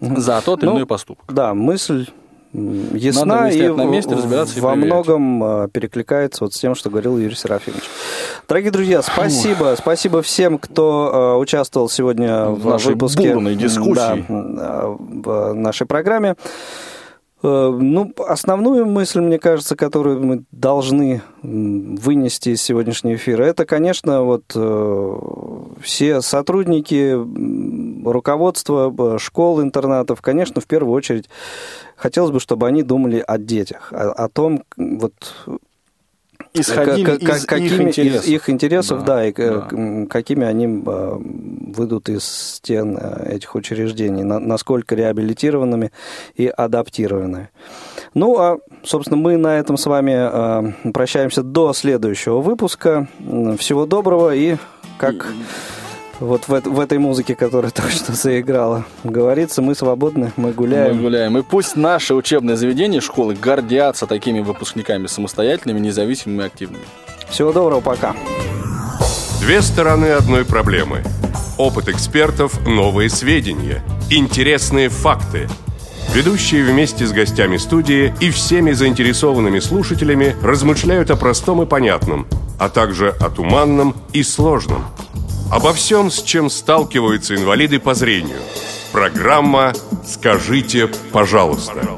за тот или ну, иной поступок. Да, мысль ясна и на месте, разбираться во и многом а, перекликается вот с тем, что говорил Юрий Серафимович. Дорогие друзья, спасибо. Фу. Спасибо всем, кто uh, участвовал сегодня в, в нашей выпуске дискуссии да, в нашей программе. Э, ну, основную мысль, мне кажется, которую мы должны вынести из сегодняшнего эфира, это, конечно, вот э, все сотрудники, руководство школ, интернатов, конечно, в первую очередь хотелось бы, чтобы они думали о детях, о, о том, вот исходили как, из какими, их интересов. Из их интересов, да, да и да. какими они а, выйдут из стен э, этих учреждений, насколько реабилитированными и адаптированными. Ну, а, собственно, мы на этом с вами прощаемся до следующего выпуска. Всего доброго и как вот в, в этой музыке, которая только что заиграла. Говорится, мы свободны, мы гуляем. Мы гуляем. И пусть наши учебные заведения, школы гордятся такими выпускниками самостоятельными, независимыми и активными. Всего доброго, пока. Две стороны одной проблемы. Опыт экспертов, новые сведения, интересные факты. Ведущие вместе с гостями студии и всеми заинтересованными слушателями размышляют о простом и понятном, а также о туманном и сложном – Обо всем, с чем сталкиваются инвалиды по зрению. Программа «Скажите, пожалуйста».